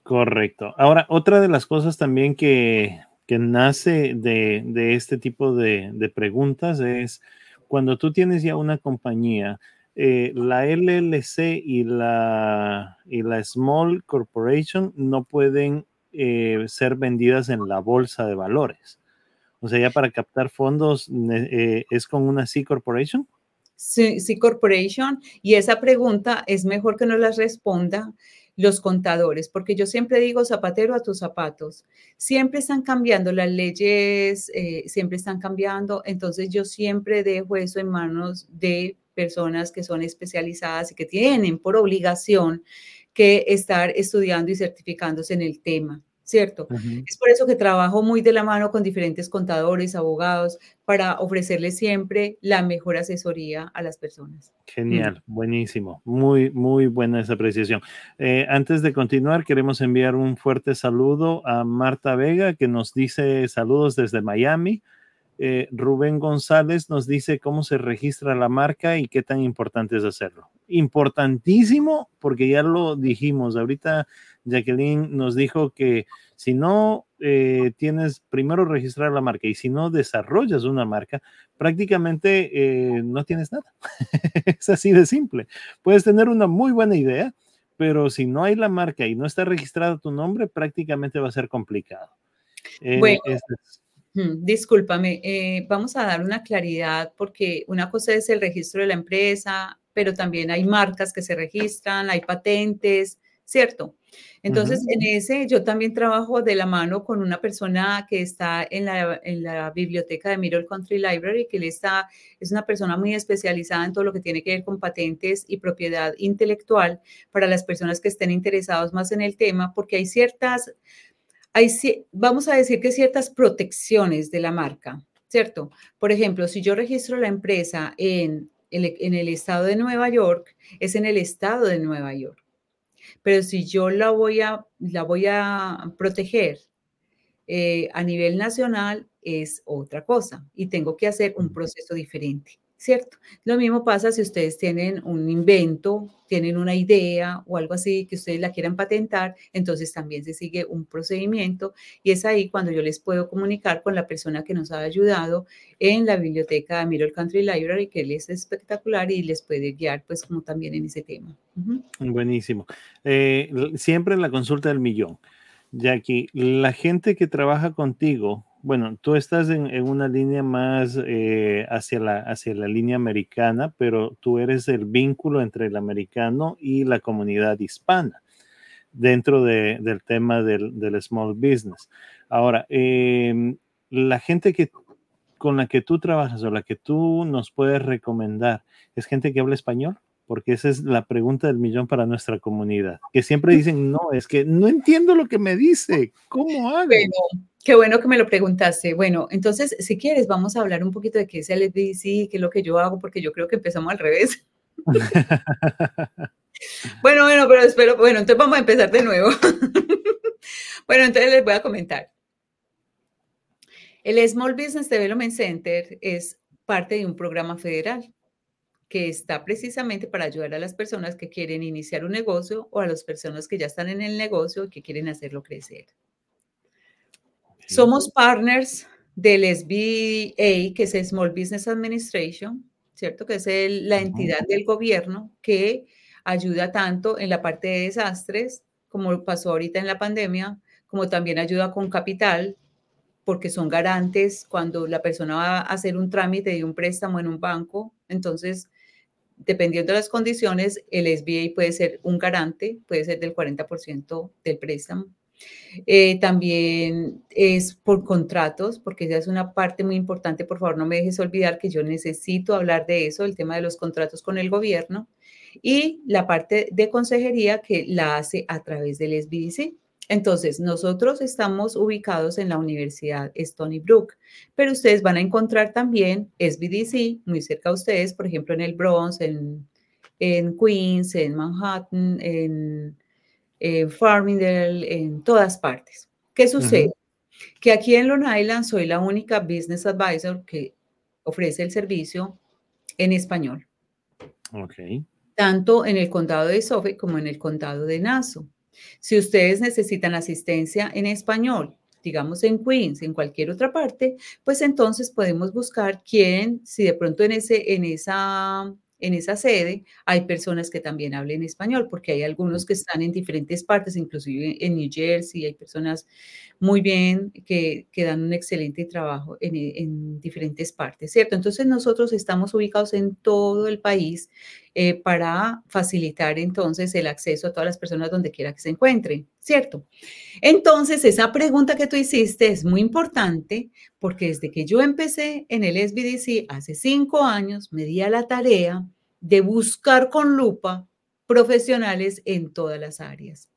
Correcto. Ahora, otra de las cosas también que, que nace de, de, este tipo de, de preguntas es cuando tú tienes ya una compañía, eh, la LLC y la, y la Small Corporation no pueden eh, ser vendidas en la bolsa de valores. O sea, ya para captar fondos eh, es con una C Corporation. Sí, C Corporation. Y esa pregunta es mejor que no la responda los contadores, porque yo siempre digo zapatero a tus zapatos. Siempre están cambiando las leyes, siempre están cambiando. Entonces yo siempre dejo eso en manos de personas que son especializadas y que tienen por obligación que estar estudiando y certificándose en el tema, ¿cierto? Es por eso que trabajo muy de la mano con diferentes contadores, abogados, para ofrecerles siempre la mejor asesoría a las personas. Genial, buenísimo, muy, muy buena esa apreciación. Eh, antes de continuar, queremos enviar un fuerte saludo a Marta Vega, que nos dice saludos desde Miami. Eh, Rubén González nos dice cómo se registra la marca y qué tan importante es hacerlo. Importantísimo, porque ya lo dijimos, ahorita Jacqueline nos dijo que si no eh, tienes primero registrar la marca y si no desarrollas una marca, prácticamente eh, no tienes nada. es así de simple. Puedes tener una muy buena idea, pero si no hay la marca y no está registrado tu nombre, prácticamente va a ser complicado. Bueno, discúlpame, vamos a dar una claridad porque una cosa es el registro de la empresa, pero también hay marcas que se registran, hay patentes, ¿cierto? Entonces, en ese yo también trabajo de la mano con una persona que está en la, en la biblioteca de Middle Country Library, que él está, es una persona muy especializada en todo lo que tiene que ver con patentes y propiedad intelectual para las personas que estén interesados más en el tema, porque hay ciertas, hay, vamos a decir que ciertas protecciones de la marca, ¿cierto? Por ejemplo, si yo registro la empresa en en el estado de Nueva York, es en el estado de Nueva York pero si yo la voy a, la voy a proteger eh, a nivel nacional, es otra cosa y tengo que hacer un proceso diferente. ¿Cierto? Lo mismo pasa si ustedes tienen un invento, tienen una idea o algo así que ustedes la quieran patentar, entonces también se sigue un procedimiento y es ahí cuando yo les puedo comunicar con la persona que nos ha ayudado en la biblioteca de Middle Country Library, que él es espectacular y les puede guiar pues como también en ese tema. Buenísimo. Eh, siempre en la consulta del millón. Jackie, la gente que trabaja contigo, bueno, tú estás en, una línea más eh, hacia, la, hacia la línea americana, pero tú eres el vínculo entre el americano y la comunidad hispana dentro del tema del, small business. Ahora, em, la gente que, con la que tú trabajas o la que tú nos puedes recomendar, ¿es gente que habla español? Porque esa es la pregunta del millón para nuestra comunidad, que siempre dicen, no, es que no entiendo lo que me dice, ¿cómo hago? Qué bueno que me lo preguntaste. Bueno, entonces, si quieres, vamos a hablar un poquito de qué es el SBDC, qué es lo que yo hago, porque yo creo que empezamos al revés. bueno, bueno, pero espero, bueno, entonces vamos a empezar de nuevo. bueno, entonces les voy a comentar. El Small Business Development Center es parte de un programa federal que está precisamente para ayudar a las personas que quieren iniciar un negocio o a las personas que ya están en el negocio y que quieren hacerlo crecer. Somos partners del SBA, que es Small Business Administration, ¿cierto? Que es la entidad del gobierno que ayuda tanto en la parte de desastres, como pasó ahorita en la pandemia, como también ayuda con capital, porque son garantes cuando la persona va a hacer un trámite de un préstamo en un banco. Entonces, dependiendo de las condiciones, el SBA puede ser un garante, puede ser del 40% del préstamo. Eh, también es por contratos, porque esa es una parte muy importante. Por favor, no me dejes olvidar que yo necesito hablar de eso, el tema de los contratos con el gobierno y la parte de consejería que la hace a través del SBDC. Entonces, nosotros estamos ubicados en la Universidad Stony Brook, pero ustedes van a encontrar también SBDC muy cerca de ustedes, por ejemplo, en el Bronx, en, en Queens, en Manhattan, en en Farmingdale, en todas partes. ¿Qué sucede? Que aquí en Long Island soy la única business advisor que ofrece el servicio en español. Ok. Tanto en el condado de Suffolk como en el condado de Nassau. Si ustedes necesitan asistencia en español, digamos en Queens, en cualquier otra parte, pues entonces podemos buscar quién, si de pronto en, ese, en esa en esa sede hay personas que también hablen español, porque hay algunos que están en diferentes partes, inclusive en New Jersey, hay personas muy bien que, que dan un excelente trabajo en, en, diferentes partes, ¿cierto? Entonces nosotros estamos ubicados en todo el país eh, para facilitar entonces el acceso a todas las personas donde quiera que se encuentren, ¿cierto? Entonces esa pregunta que tú hiciste es muy importante porque desde que yo empecé en el SBDC hace cinco años, me di a la tarea de buscar con lupa profesionales en todas las áreas.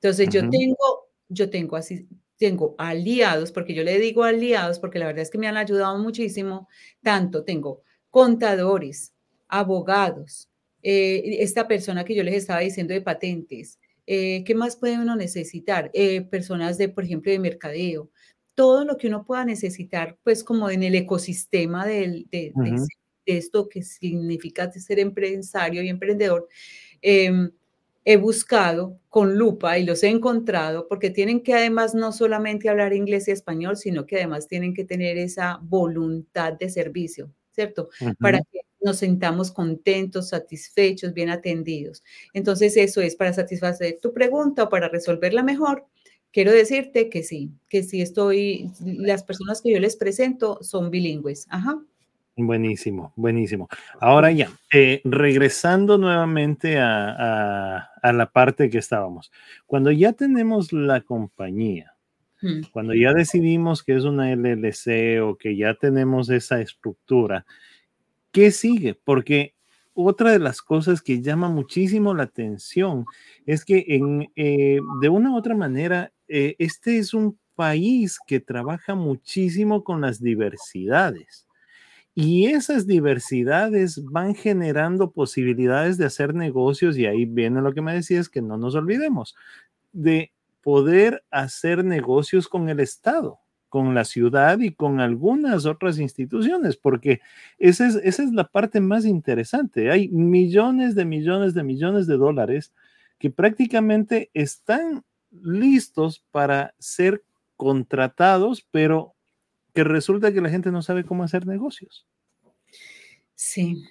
Entonces yo tengo, yo tengo así, tengo aliados, porque yo le digo aliados, porque la verdad es que me han ayudado muchísimo, tanto tengo contadores, abogados, eh, esta persona que yo les estaba diciendo de patentes, eh, ¿qué más puede uno necesitar? Eh, personas de, por ejemplo, de mercadeo, todo lo que uno pueda necesitar, pues como en el ecosistema de, de, esto que significa ser empresario y emprendedor. Em, he buscado con lupa y los he encontrado porque tienen que además no solamente hablar inglés y español, sino que además tienen que tener esa voluntad de servicio, ¿cierto? Para que nos sintamos contentos, satisfechos, bien atendidos. Entonces, eso es para satisfacer tu pregunta o para resolverla mejor. Quiero decirte que sí, que sí estoy, las personas que yo les presento son bilingües. Ajá. Buenísimo, buenísimo. Ahora ya, eh, regresando nuevamente a, la parte que estábamos. Cuando ya tenemos la compañía, mm. cuando ya decidimos que es una LLC o que ya tenemos esa estructura, ¿qué sigue? Porque otra de las cosas que llama muchísimo la atención es que eh, de una u otra manera, eh, este es un país que trabaja muchísimo con las diversidades. Y esas diversidades van generando posibilidades de hacer negocios y ahí viene lo que me decías, que no nos olvidemos de poder hacer negocios con el Estado, con la ciudad y con algunas otras instituciones, porque esa es, esa es la parte más interesante. Hay millones de millones de millones de dólares que prácticamente están listos para ser contratados, pero que resulta que la gente no sabe cómo hacer negocios. Sí,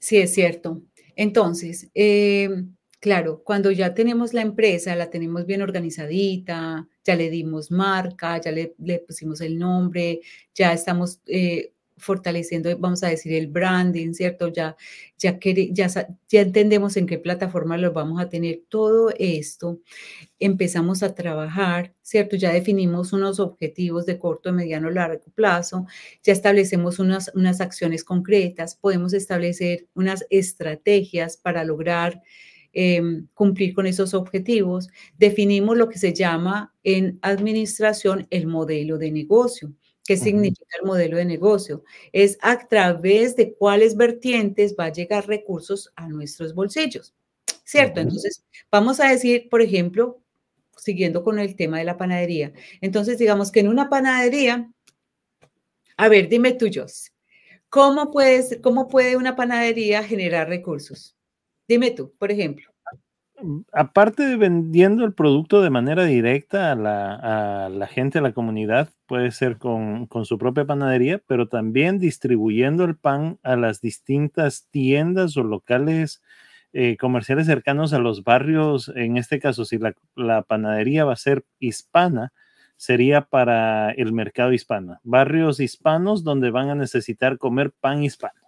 sí, es cierto. Entonces, em, claro, cuando ya tenemos la empresa, la tenemos bien organizadita, ya le dimos marca, ya le, pusimos el nombre, ya estamos eh, fortaleciendo, vamos a decir, el branding, ¿cierto? Ya, ya, ya, entendemos en qué plataforma lo vamos a tener. Todo esto empezamos a trabajar, ¿cierto? Ya definimos unos objetivos de corto, mediano, largo plazo, ya establecemos unas, unas acciones concretas, podemos establecer unas estrategias para lograr em, cumplir con esos objetivos. Definimos lo que se llama en administración el modelo de negocio. ¿Qué significa el modelo de negocio? Es a través de cuáles vertientes va a llegar recursos a nuestros bolsillos, ¿cierto? Entonces, vamos a decir, por ejemplo, siguiendo con el tema de la panadería. Entonces, digamos que en una panadería, a ver, dime tú, Jos, ¿cómo, puedes, ¿cómo puede una panadería generar recursos? Dime tú, por ejemplo. Mm, aparte de vendiendo el producto de manera directa a la, gente, a la comunidad, puede ser con, su propia panadería, pero también distribuyendo el pan a las distintas tiendas o locales eh, comerciales cercanos a los barrios. En este caso, si la, la, panadería va a ser hispana, sería para el mercado hispano. Barrios hispanos donde van a necesitar comer pan hispano.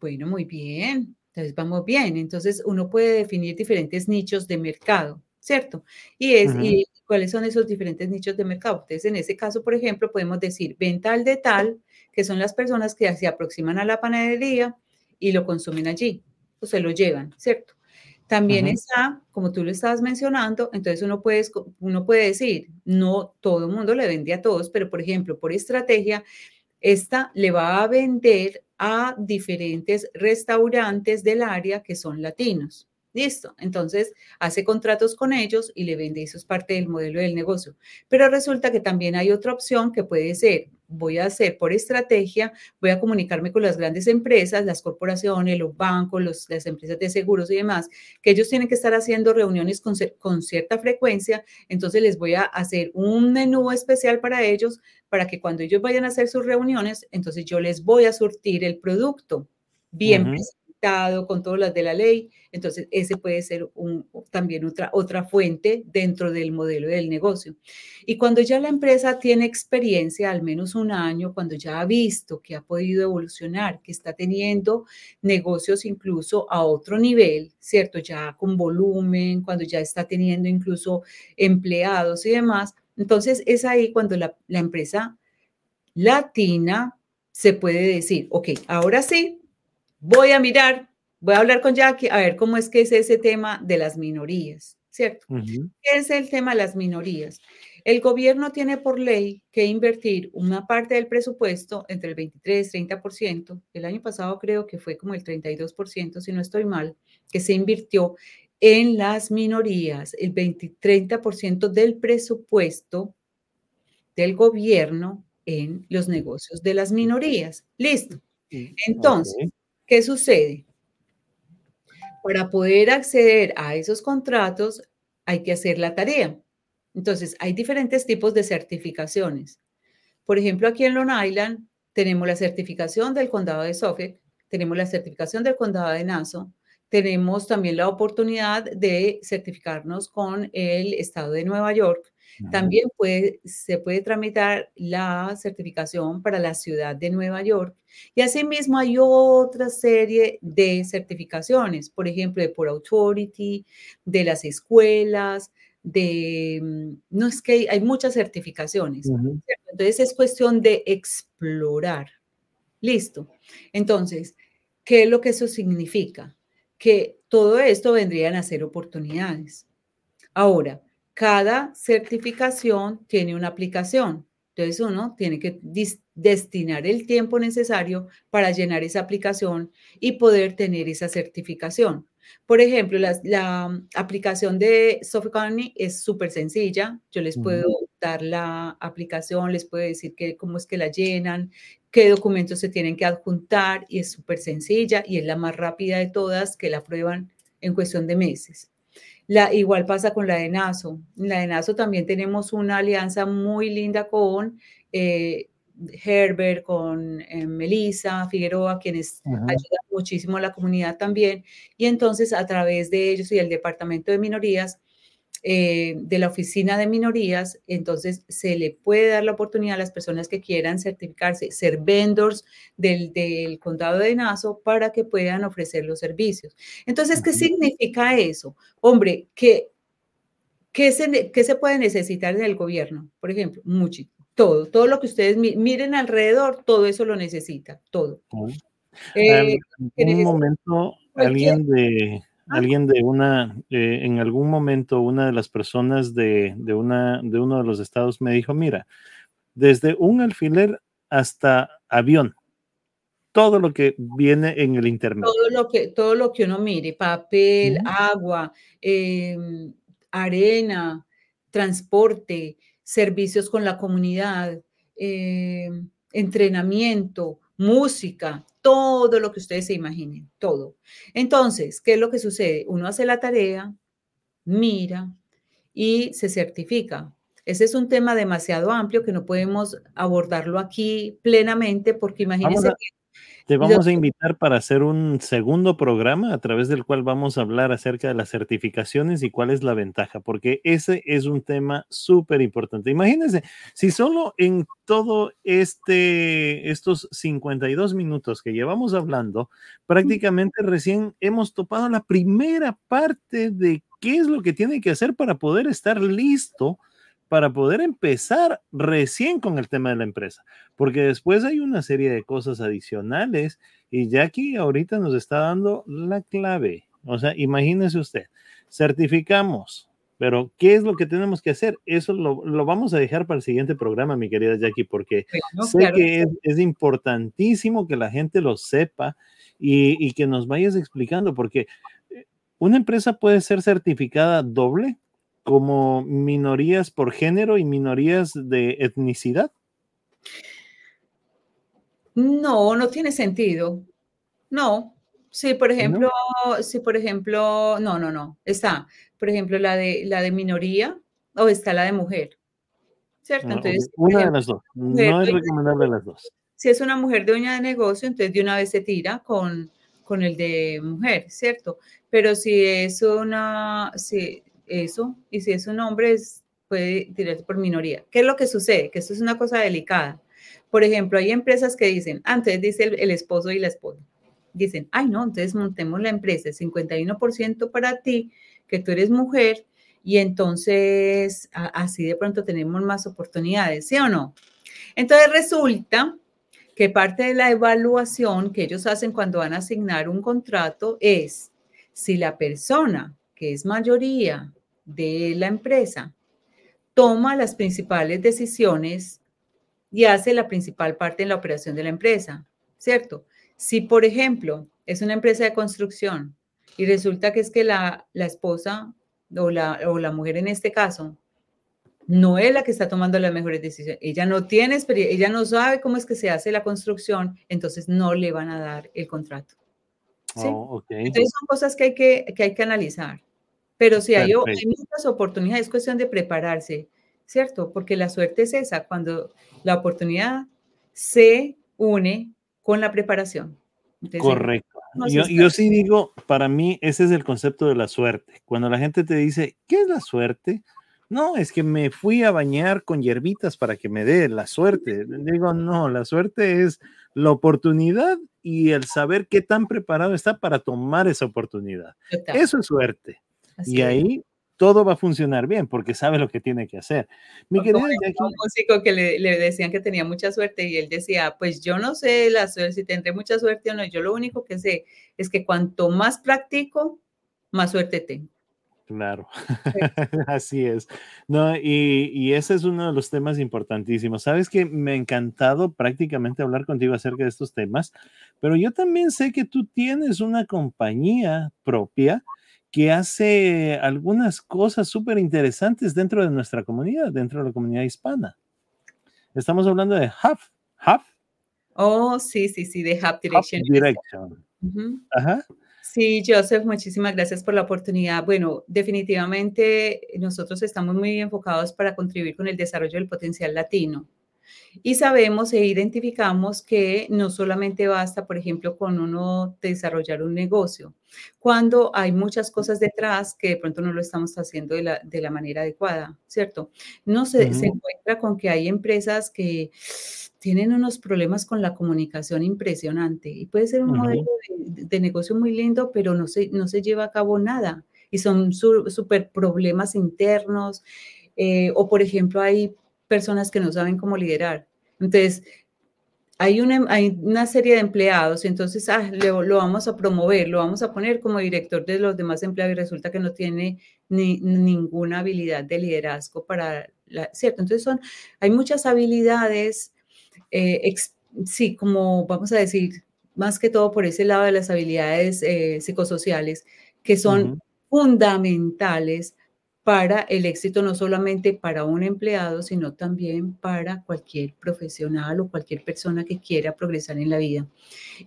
Bueno, muy bien. Entonces vamos bien. Entonces uno puede definir diferentes nichos de mercado, ¿cierto? Y es, y cuáles son esos diferentes nichos de mercado. Entonces en ese caso, por ejemplo, podemos decir venta al de tal, que son las personas que se aproximan a la panadería y lo consumen allí, o se lo llevan, ¿cierto? También está, como tú lo estabas mencionando, entonces uno puede, uno puede decir, no todo el mundo le vende a todos, pero por ejemplo, por estrategia, esta le va a vender a diferentes restaurantes del área que son latinos. Listo. Entonces hace contratos con ellos y le vende. Eso es parte del modelo del negocio. Pero resulta que también hay otra opción que puede ser, voy a hacer por estrategia, voy a comunicarme con las grandes empresas, las corporaciones, los bancos, las empresas de seguros y demás, que ellos tienen que estar haciendo reuniones con, cierta frecuencia. Entonces les voy a hacer un menú especial para ellos, para que cuando ellos vayan a hacer sus reuniones, entonces yo les voy a surtir el producto bien con todas las de la ley. Entonces, ese puede ser un, también otra, otra fuente dentro del modelo del negocio. Y cuando ya la empresa tiene experiencia, al menos un año, cuando ya ha visto que ha podido evolucionar, que está teniendo negocios incluso a otro nivel, ¿cierto? Ya con volumen, cuando ya está teniendo incluso empleados y demás. Entonces, es ahí cuando la, la empresa latina se puede decir, ok, ahora sí, voy a mirar, voy a hablar con Jackie a ver cómo es que es ese tema de las minorías, ¿cierto? ¿Qué es el tema de las minorías? El gobierno tiene por ley que invertir una parte del presupuesto entre el 23 y 30%. El año pasado creo que fue como el 32%, si no estoy mal, que se invirtió en las minorías. El 20, 30% del presupuesto del gobierno en los negocios de las minorías. Listo. Entonces, ¿Qué sucede? para poder acceder a esos contratos hay que hacer la tarea. Entonces, hay diferentes tipos de certificaciones. Por ejemplo, aquí en Long Island tenemos la certificación del condado de Suffolk, tenemos la certificación del condado de Nassau, tenemos también la oportunidad de certificarnos con el estado de Nueva York. También puede, se puede tramitar la certificación para la ciudad de Nueva York. Y asimismo hay otra serie de certificaciones, por ejemplo, de por Authority, de las escuelas, de, mm, no es que hay, muchas certificaciones. Entonces es cuestión de explorar. Listo. Entonces, ¿qué es lo que eso significa? Que todo esto vendrían a ser oportunidades. Ahora, cada certificación tiene una aplicación. Entonces uno tiene que destinar el tiempo necesario para llenar esa aplicación y poder tener esa certificación. Por ejemplo, la, aplicación de County es súper sencilla. Yo les puedo dar la aplicación, les puedo decir que, cómo es que la llenan, qué documentos se tienen que adjuntar y es súper sencilla y es la más rápida de todas que la prueban en cuestión de meses. La, igual pasa con la de NASO. La de NASO también tenemos una alianza muy linda con eh, Herbert, con eh, Melissa Figueroa, quienes ayudan muchísimo a la comunidad también. Y entonces a través de ellos y el Departamento de Minorías, eh, de la Oficina de Minorías, entonces se le puede dar la oportunidad a las personas que quieran certificarse, ser vendors del, del condado de Naso para que puedan ofrecer los servicios. Entonces, ¿qué significa eso? Hombre, que ¿Qué se, ¿Qué se, puede necesitar del gobierno? Por ejemplo, mucho, todo, todo lo que ustedes miren alrededor, todo eso lo necesita, todo. Eh, en un momento, alguien de, ah. alguien de una, eh, en algún momento, una de las personas de, de, una, de uno de los estados me dijo, mira, desde un alfiler hasta avión, todo lo que viene en el internet. Todo lo que, todo lo que uno mire, papel, agua, em, arena, transporte, servicios con la comunidad, em, entrenamiento, música, todo lo que ustedes se imaginen, todo. Entonces, ¿qué es lo que sucede? Uno hace la tarea, mira y se certifica. Ese es un tema demasiado amplio que no podemos abordarlo aquí plenamente porque imagínense que te vamos a invitar para hacer un segundo programa a través del cual vamos a hablar acerca de las certificaciones y cuál es la ventaja, porque ese es un tema súper importante. Imagínense, si solo en todo este, estos 52 minutos que llevamos hablando, prácticamente recién hemos topado la primera parte de qué es lo que tiene que hacer para poder estar listo para poder empezar recién con el tema de la empresa, porque después hay una serie de cosas adicionales y Jackie ahorita nos está dando la clave. O sea, imagínese usted, certificamos, pero ¿qué es lo que tenemos que hacer? Eso lo, vamos a dejar para el siguiente programa, mi querida Jackie, porque sé que es, importantísimo que la gente lo sepa y, y que nos vayas explicando, porque eh, una empresa puede ser certificada doble como minorías por género y minorías de etnicidad? No, no tiene sentido. No. Sí, por ejemplo, sí, por ejemplo, no, no, no. Está, por ejemplo, la de la de minoría o está la de mujer. ¿Cierto? Ah, entonces, una de las dos. No es recomendable las dos. Si es una mujer dueña de negocio, entonces de una vez se tira con, con el de mujer, ¿cierto? Pero si es una, si, eso, y si es un hombre, puede tirarse por minoría. ¿Qué es lo que sucede? Que esto es una cosa delicada. Por ejemplo, hay empresas que dicen, antes dice el, esposo y la esposa, dicen, ay no, entonces montemos la empresa, 51% para ti, que tú eres mujer, y entonces así de pronto tenemos más oportunidades, ¿sí o no? Entonces resulta que parte de la evaluación que ellos hacen cuando van a asignar un contrato es si la persona que es mayoría de la empresa toma las principales decisiones y hace la principal parte en la operación de la empresa, ¿cierto? Si, por ejemplo, es una empresa de construcción y resulta que es que la, esposa o la, o la mujer en este caso no es la que está tomando las mejores decisiones, ella no tiene experiencia, ella no sabe cómo es que se hace la construcción, entonces no le van a dar el contrato. Oh, Entonces son cosas que hay que, que, hay que analizar. Pero si hay, hay, muchas oportunidades, es cuestión de prepararse, ¿cierto? Porque la suerte es esa, cuando la oportunidad se une con la preparación. Correcto. yo, yo, sí digo, para mí ese es el concepto de la suerte. Cuando la gente te dice, ¿qué es la suerte? No, es que me fui a bañar con hierbitas para que me dé la suerte. Digo, no, la suerte es la oportunidad y el saber qué tan preparado está para tomar esa oportunidad. Eso es suerte. Y ahí todo va a funcionar bien porque sabe lo que tiene que hacer. Mi querido un músico que le, le, decían que tenía mucha suerte y él decía, pues yo no sé la suerte, si tendré mucha suerte o no, yo lo único que sé es que cuanto más practico, más suerte tengo. Claro, así es. No, y, y, ese es uno de los temas importantísimos. Sabes que me ha encantado prácticamente hablar contigo acerca de estos temas, pero yo también sé que tú tienes una compañía propia que hace algunas cosas súper interesantes dentro de nuestra comunidad, dentro de la comunidad hispana. Estamos hablando de Hub. Hub. Oh, sí, sí, sí, de Hub Direction. Direction. Ajá. Sí, Joseph, muchísimas gracias por la oportunidad. Bueno, definitivamente nosotros estamos muy enfocados para contribuir con el desarrollo del potencial latino. Y sabemos e identificamos que no solamente basta, por ejemplo, con uno desarrollar un negocio, cuando hay muchas cosas detrás que de pronto no lo estamos haciendo de la, de la manera adecuada, ¿cierto? No se, se encuentra con que hay empresas que tienen unos problemas con la comunicación impresionante y puede ser un modelo de, negocio muy lindo, pero no se, no se lleva a cabo nada y son súper problemas internos eh, o, por ejemplo, hay personas que no saben cómo liderar. Entonces, hay una, hay una serie de empleados, entonces ah, lo, lo, vamos a promover, lo vamos a poner como director de los demás empleados y resulta que no tiene ni, ninguna habilidad de liderazgo para, la, ¿cierto? Entonces, son, hay muchas habilidades eh, sí, como vamos a decir, más que todo por ese lado de las habilidades eh, psicosociales, que son fundamentales para el éxito, no solamente para un empleado, sino también para cualquier profesional o cualquier persona que quiera progresar en la vida.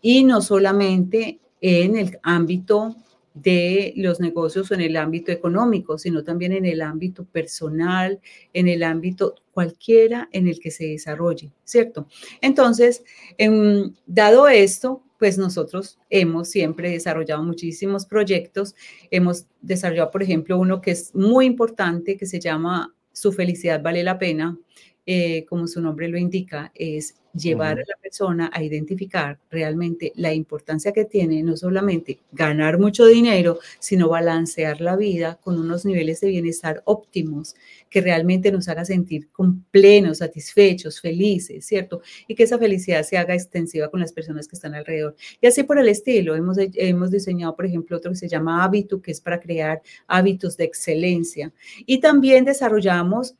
Y no solamente en el ámbito de los negocios o en el ámbito económico, sino también en el ámbito personal, en el ámbito cualquiera en el que se desarrolle, ¿cierto? Entonces, em, dado esto, pues nosotros hemos siempre desarrollado muchísimos proyectos. Hemos desarrollado, por ejemplo, uno que es muy importante, que se llama Su felicidad vale la pena. Eh, como su nombre lo indica, es llevar a la persona a identificar realmente la importancia que tiene no solamente ganar mucho dinero, sino balancear la vida con unos niveles de bienestar óptimos que realmente nos haga sentir con plenos, satisfechos, felices, ¿cierto? Y que esa felicidad se haga extensiva con las personas que están alrededor. Y así por el estilo, hemos, hemos diseñado, por ejemplo, otro que se llama Hábito, que es para crear hábitos de excelencia. Y también desarrollamos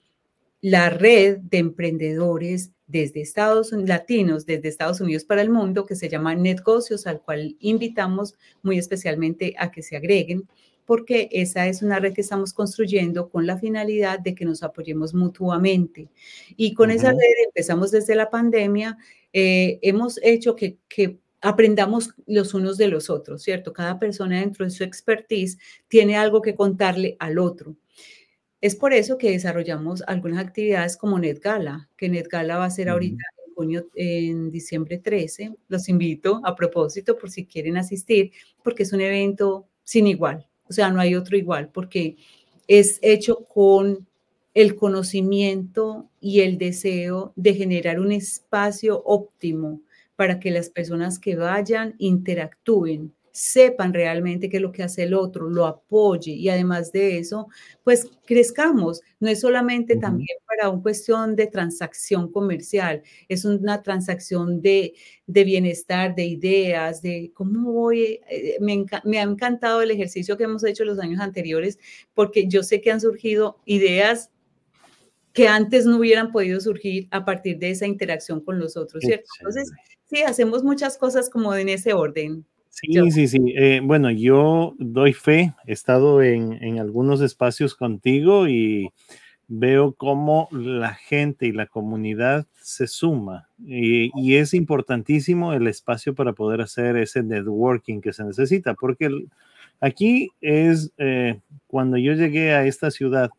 la red de emprendedores desde Estados Unidos, latinos, desde Estados Unidos para el mundo, que se llama Netgocios, al cual invitamos muy especialmente a que se agreguen, porque esa es una red que estamos construyendo con la finalidad de que nos apoyemos mutuamente. Y con esa red empezamos desde la pandemia, eh, hemos hecho que, que aprendamos los unos de los otros, ¿cierto? Cada persona dentro de su expertise tiene algo que contarle al otro. Es por eso que desarrollamos algunas actividades como NetGala, que NetGala va a ser ahorita en junio, en diciembre 13. Los invito a propósito por si quieren asistir, porque es un evento sin igual. O sea, no hay otro igual, porque es hecho con el conocimiento y el deseo de generar un espacio óptimo para que las personas que vayan interactúen sepan realmente qué es lo que hace el otro, lo apoye y además de eso, pues crezcamos. No es solamente también para una cuestión de transacción comercial, es una transacción de, de bienestar, de ideas, de cómo voy. Eh, me, me, ha encantado el ejercicio que hemos hecho los años anteriores porque yo sé que han surgido ideas que antes no hubieran podido surgir a partir de esa interacción con los otros, ¿cierto? Entonces, sí, hacemos muchas cosas como en ese orden. Sí, sí, sí. Eh, bueno, yo doy fe, he estado en, en, algunos espacios contigo y veo cómo la gente y la comunidad se suma y, es importantísimo el espacio para poder hacer ese networking que se necesita, porque aquí es eh, cuando yo llegué a esta ciudad,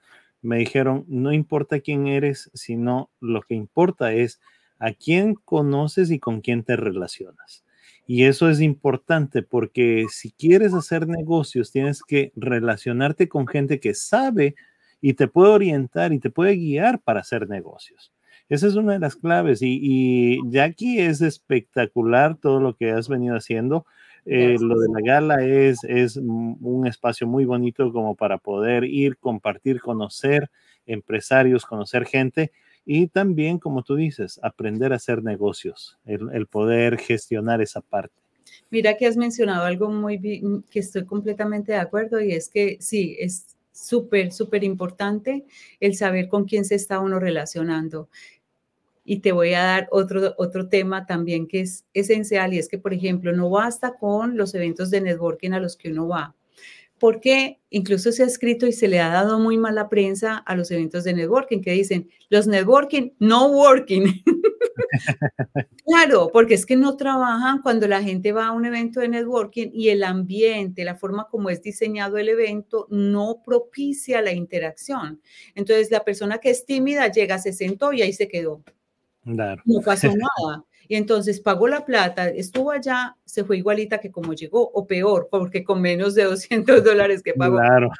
me dijeron, no importa quién eres, sino lo que importa es a quién conoces y con quién te relacionas. Y eso es importante porque si quieres hacer negocios, tienes que relacionarte con gente que sabe y te puede orientar y te puede guiar para hacer negocios. Esa es una de las claves y, y Jackie es espectacular todo lo que has venido haciendo. Eh, lo de la gala es, es un espacio muy bonito como para poder ir, compartir, conocer empresarios, conocer gente y también, como tú dices, aprender a hacer negocios, el, poder gestionar esa parte. Mira que has mencionado algo muy que estoy completamente de acuerdo y es que sí, es súper, súper importante el saber con quién se está uno relacionando. Y te voy a dar otro, otro tema también que es esencial y es que, por ejemplo, no basta con los eventos de networking a los que uno va porque incluso se ha escrito y se le ha dado muy mala prensa a los eventos de networking que dicen, los networking no working. claro, porque es que no trabajan cuando la gente va a un evento de networking y el ambiente, la forma como es diseñado el evento, no propicia la interacción. Entonces, la persona que es tímida llega, se sentó y ahí se quedó. No pasó nada. Y entonces pagó la plata, estuvo allá, se fue igualita que como llegó, o peor, porque con menos de 200 dólares que pagó. Claro.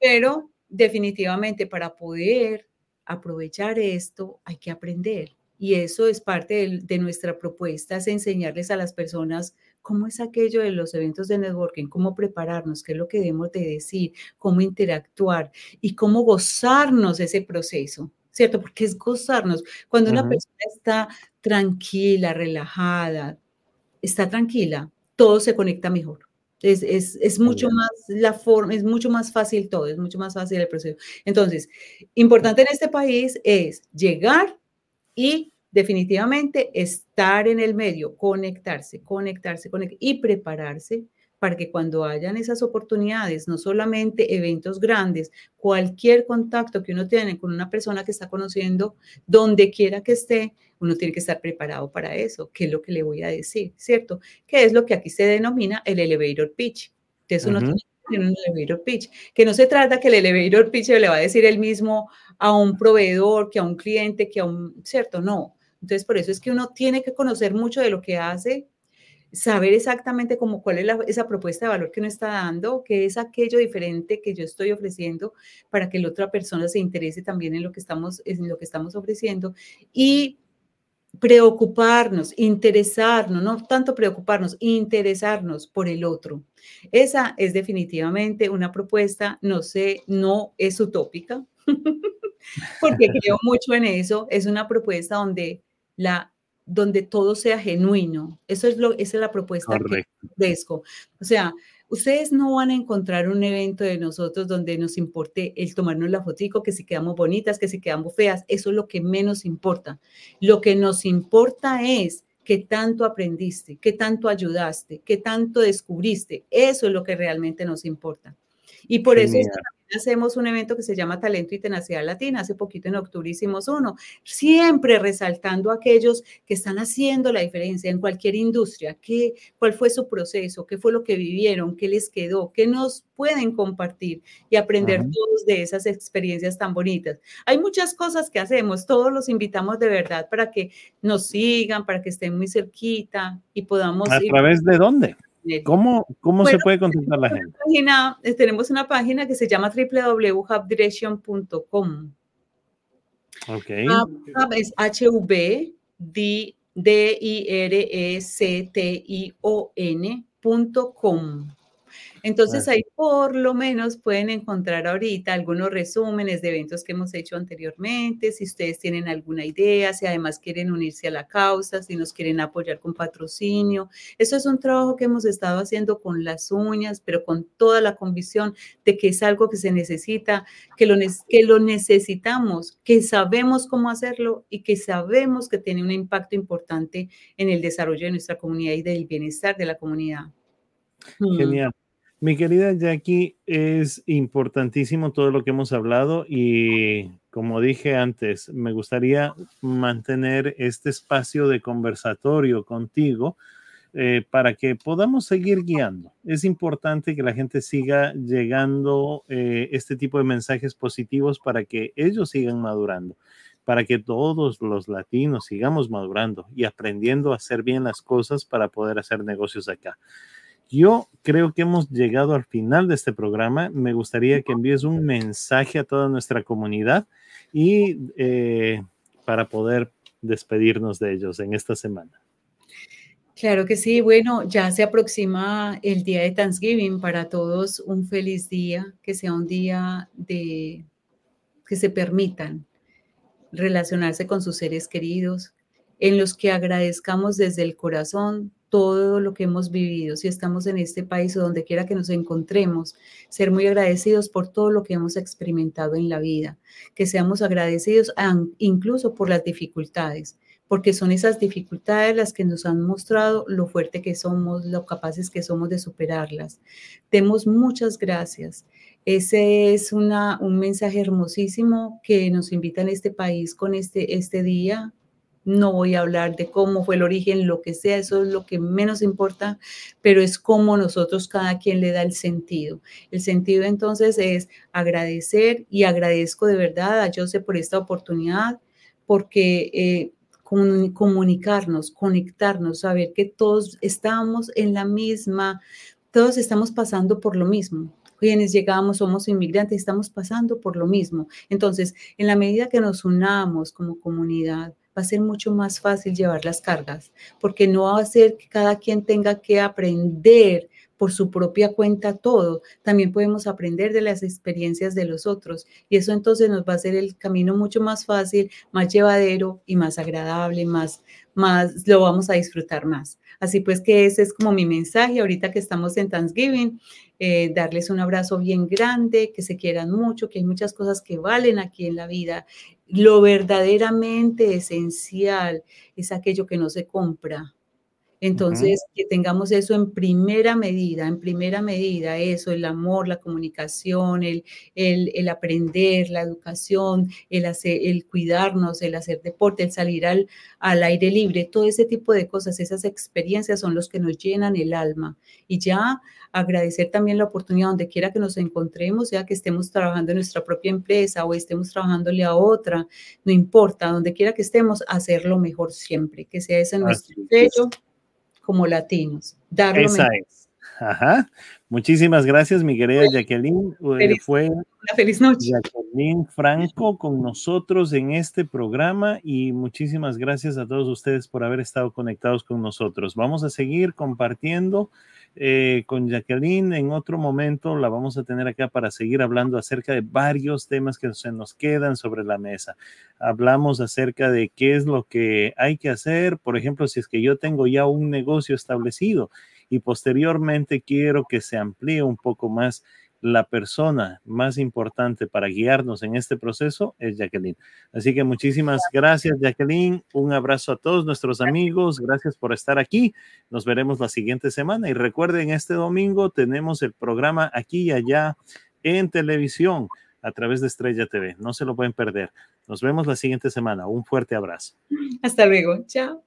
pero definitivamente para poder aprovechar esto hay que aprender. Y eso es parte de, nuestra propuesta, es enseñarles a las personas cómo es aquello de los eventos de networking, cómo prepararnos, qué es lo que debemos de decir, cómo interactuar y cómo gozarnos ese proceso. ¿cierto? Porque es gozarnos. Cuando una persona está tranquila, relajada, está tranquila, todo se conecta mejor. Es, es, es mucho más la forma, es mucho más fácil todo, es mucho más fácil el proceso. Entonces, importante en este país es llegar y definitivamente estar en el medio, conectarse, conectarse, conectarse y prepararse para que cuando hayan esas oportunidades, no solamente eventos grandes, cualquier contacto que uno tiene con una persona que está conociendo, donde quiera que esté, uno tiene que estar preparado para eso. ¿Qué es lo que le voy a decir? ¿Cierto? Que es lo que aquí se denomina el elevator pitch. Entonces uno tiene que tener un elevator pitch, que no se trata que el elevator pitch le va a decir el mismo a un proveedor, que a un cliente, que a un, ¿cierto? No. Entonces, por eso es que uno tiene que conocer mucho de lo que hace saber exactamente cómo, cuál es esa propuesta de valor que uno está dando, qué es aquello diferente que yo estoy ofreciendo para que la otra persona se interese también en lo que estamos, en lo que estamos ofreciendo y preocuparnos, interesarnos, no tanto preocuparnos, interesarnos por el otro. Esa es definitivamente una propuesta, no sé, no es utópica, porque creo mucho en eso, es una propuesta donde la donde todo sea genuino. Eso es lo, esa es la propuesta que ofrezco. O sea, ustedes no van a encontrar un evento de nosotros donde nos importe el tomarnos la fotico, que si quedamos bonitas, que si quedamos feas. Eso es lo que menos importa. Lo que nos importa es qué tanto aprendiste, qué tanto ayudaste, qué tanto descubriste. Eso es lo que realmente nos importa. Y por eso hacemos un evento que se llama Talento y Tenacidad Latina. Hace poquito en octubre hicimos uno, siempre resaltando a aquellos que están haciendo la diferencia en cualquier industria, qué, cuál fue su proceso, qué fue lo que vivieron, qué les quedó, qué nos pueden compartir y aprender todos de esas experiencias tan bonitas. Hay muchas cosas que hacemos, todos los invitamos de verdad para que nos sigan, para que estén muy cerquita y podamos... ¿A través de dónde? ¿Cómo, cómo se puede contactar la gente? Eh, tenemos una página que se llama www.hubdirection.com. Ok. Hub es H-V D-I-R-E-C-T-I-O-N.com. Entonces ahí por lo menos pueden encontrar ahorita algunos resúmenes de eventos que hemos hecho anteriormente, si ustedes tienen alguna idea, si además quieren unirse a la causa, si nos quieren apoyar con patrocinio. Eso es un trabajo que hemos estado haciendo con las uñas, pero con toda la convicción de que es algo que se necesita, que lo, que lo necesitamos, que sabemos cómo hacerlo y que sabemos que tiene un impacto importante en el desarrollo de nuestra comunidad y del bienestar de la comunidad. Genial. Mi querida Jackie, es importantísimo todo lo que hemos hablado y como dije antes, me gustaría mantener este espacio de conversatorio contigo eh, para que podamos seguir guiando. Es importante que la gente siga llegando eh, este tipo de mensajes positivos para que ellos sigan madurando, para que todos los latinos sigamos madurando y aprendiendo a hacer bien las cosas para poder hacer negocios acá. Yo creo que hemos llegado al final de este programa. Me gustaría que envíes un mensaje a toda nuestra comunidad y eh, para poder despedirnos de ellos en esta semana. Claro que sí. Bueno, ya se aproxima el día de Thanksgiving. Para todos un feliz día, que sea un día de que se permitan relacionarse con sus seres queridos, en los que agradezcamos desde el corazón todo lo que hemos vivido, si estamos en este país o donde quiera que nos encontremos, ser muy agradecidos por todo lo que hemos experimentado en la vida, que seamos agradecidos incluso por las dificultades, porque son esas dificultades las que nos han mostrado lo fuerte que somos, lo capaces que somos de superarlas. Demos muchas gracias. Ese es una, un mensaje hermosísimo que nos invita en este país con este, este día, no voy a hablar de cómo fue el origen, lo que sea, eso es lo que menos importa, pero es cómo nosotros cada quien le da el sentido. El sentido entonces es agradecer y agradezco de verdad a José por esta oportunidad, porque eh, comunicarnos, conectarnos, saber que todos estamos en la misma, todos estamos pasando por lo mismo quienes llegamos somos inmigrantes, estamos pasando por lo mismo. Entonces, en la medida que nos unamos como comunidad, va a ser mucho más fácil llevar las cargas, porque no va a ser que cada quien tenga que aprender por su propia cuenta todo. También podemos aprender de las experiencias de los otros y eso entonces nos va a hacer el camino mucho más fácil, más llevadero y más agradable, más, más lo vamos a disfrutar más. Así pues que ese es como mi mensaje ahorita que estamos en Thanksgiving, eh, darles un abrazo bien grande, que se quieran mucho, que hay muchas cosas que valen aquí en la vida lo verdaderamente esencial es aquello que no se compra. Entonces, que tengamos eso en primera medida, en primera medida, eso, el amor, la comunicación, el, el, aprender, la educación, el, hacer, el cuidarnos, el hacer deporte, el salir al, al aire libre, todo ese tipo de cosas, esas experiencias son los que nos llenan el alma. Y ya agradecer también la oportunidad donde quiera que nos encontremos, ya que estemos trabajando en nuestra propia empresa o estemos trabajándole a otra, no importa, donde quiera que estemos, hacerlo mejor siempre, que sea ese nuestro sello como latinos. Darlo Esa es. Ajá. Muchísimas gracias, mi querida Jacqueline. Eh, fue una feliz noche. Jacqueline Franco con nosotros en este programa y muchísimas gracias a todos ustedes por haber estado conectados con nosotros. Vamos a seguir compartiendo eh, con Jacqueline. En otro momento la vamos a tener acá para seguir hablando acerca de varios temas que se nos quedan sobre la mesa. Hablamos acerca de qué es lo que hay que hacer. Por ejemplo, si es que yo tengo ya un negocio establecido y posteriormente quiero que se amplíe un poco más la persona más importante para guiarnos en este proceso es Jacqueline. Así que muchísimas gracias, Jacqueline. Un abrazo a todos nuestros amigos. Gracias por estar aquí. Nos veremos la siguiente semana. Y recuerden, este domingo tenemos el programa aquí y allá en televisión a través de Estrella TV. No se lo pueden perder. Nos vemos la siguiente semana. Un fuerte abrazo. Hasta luego. Chao.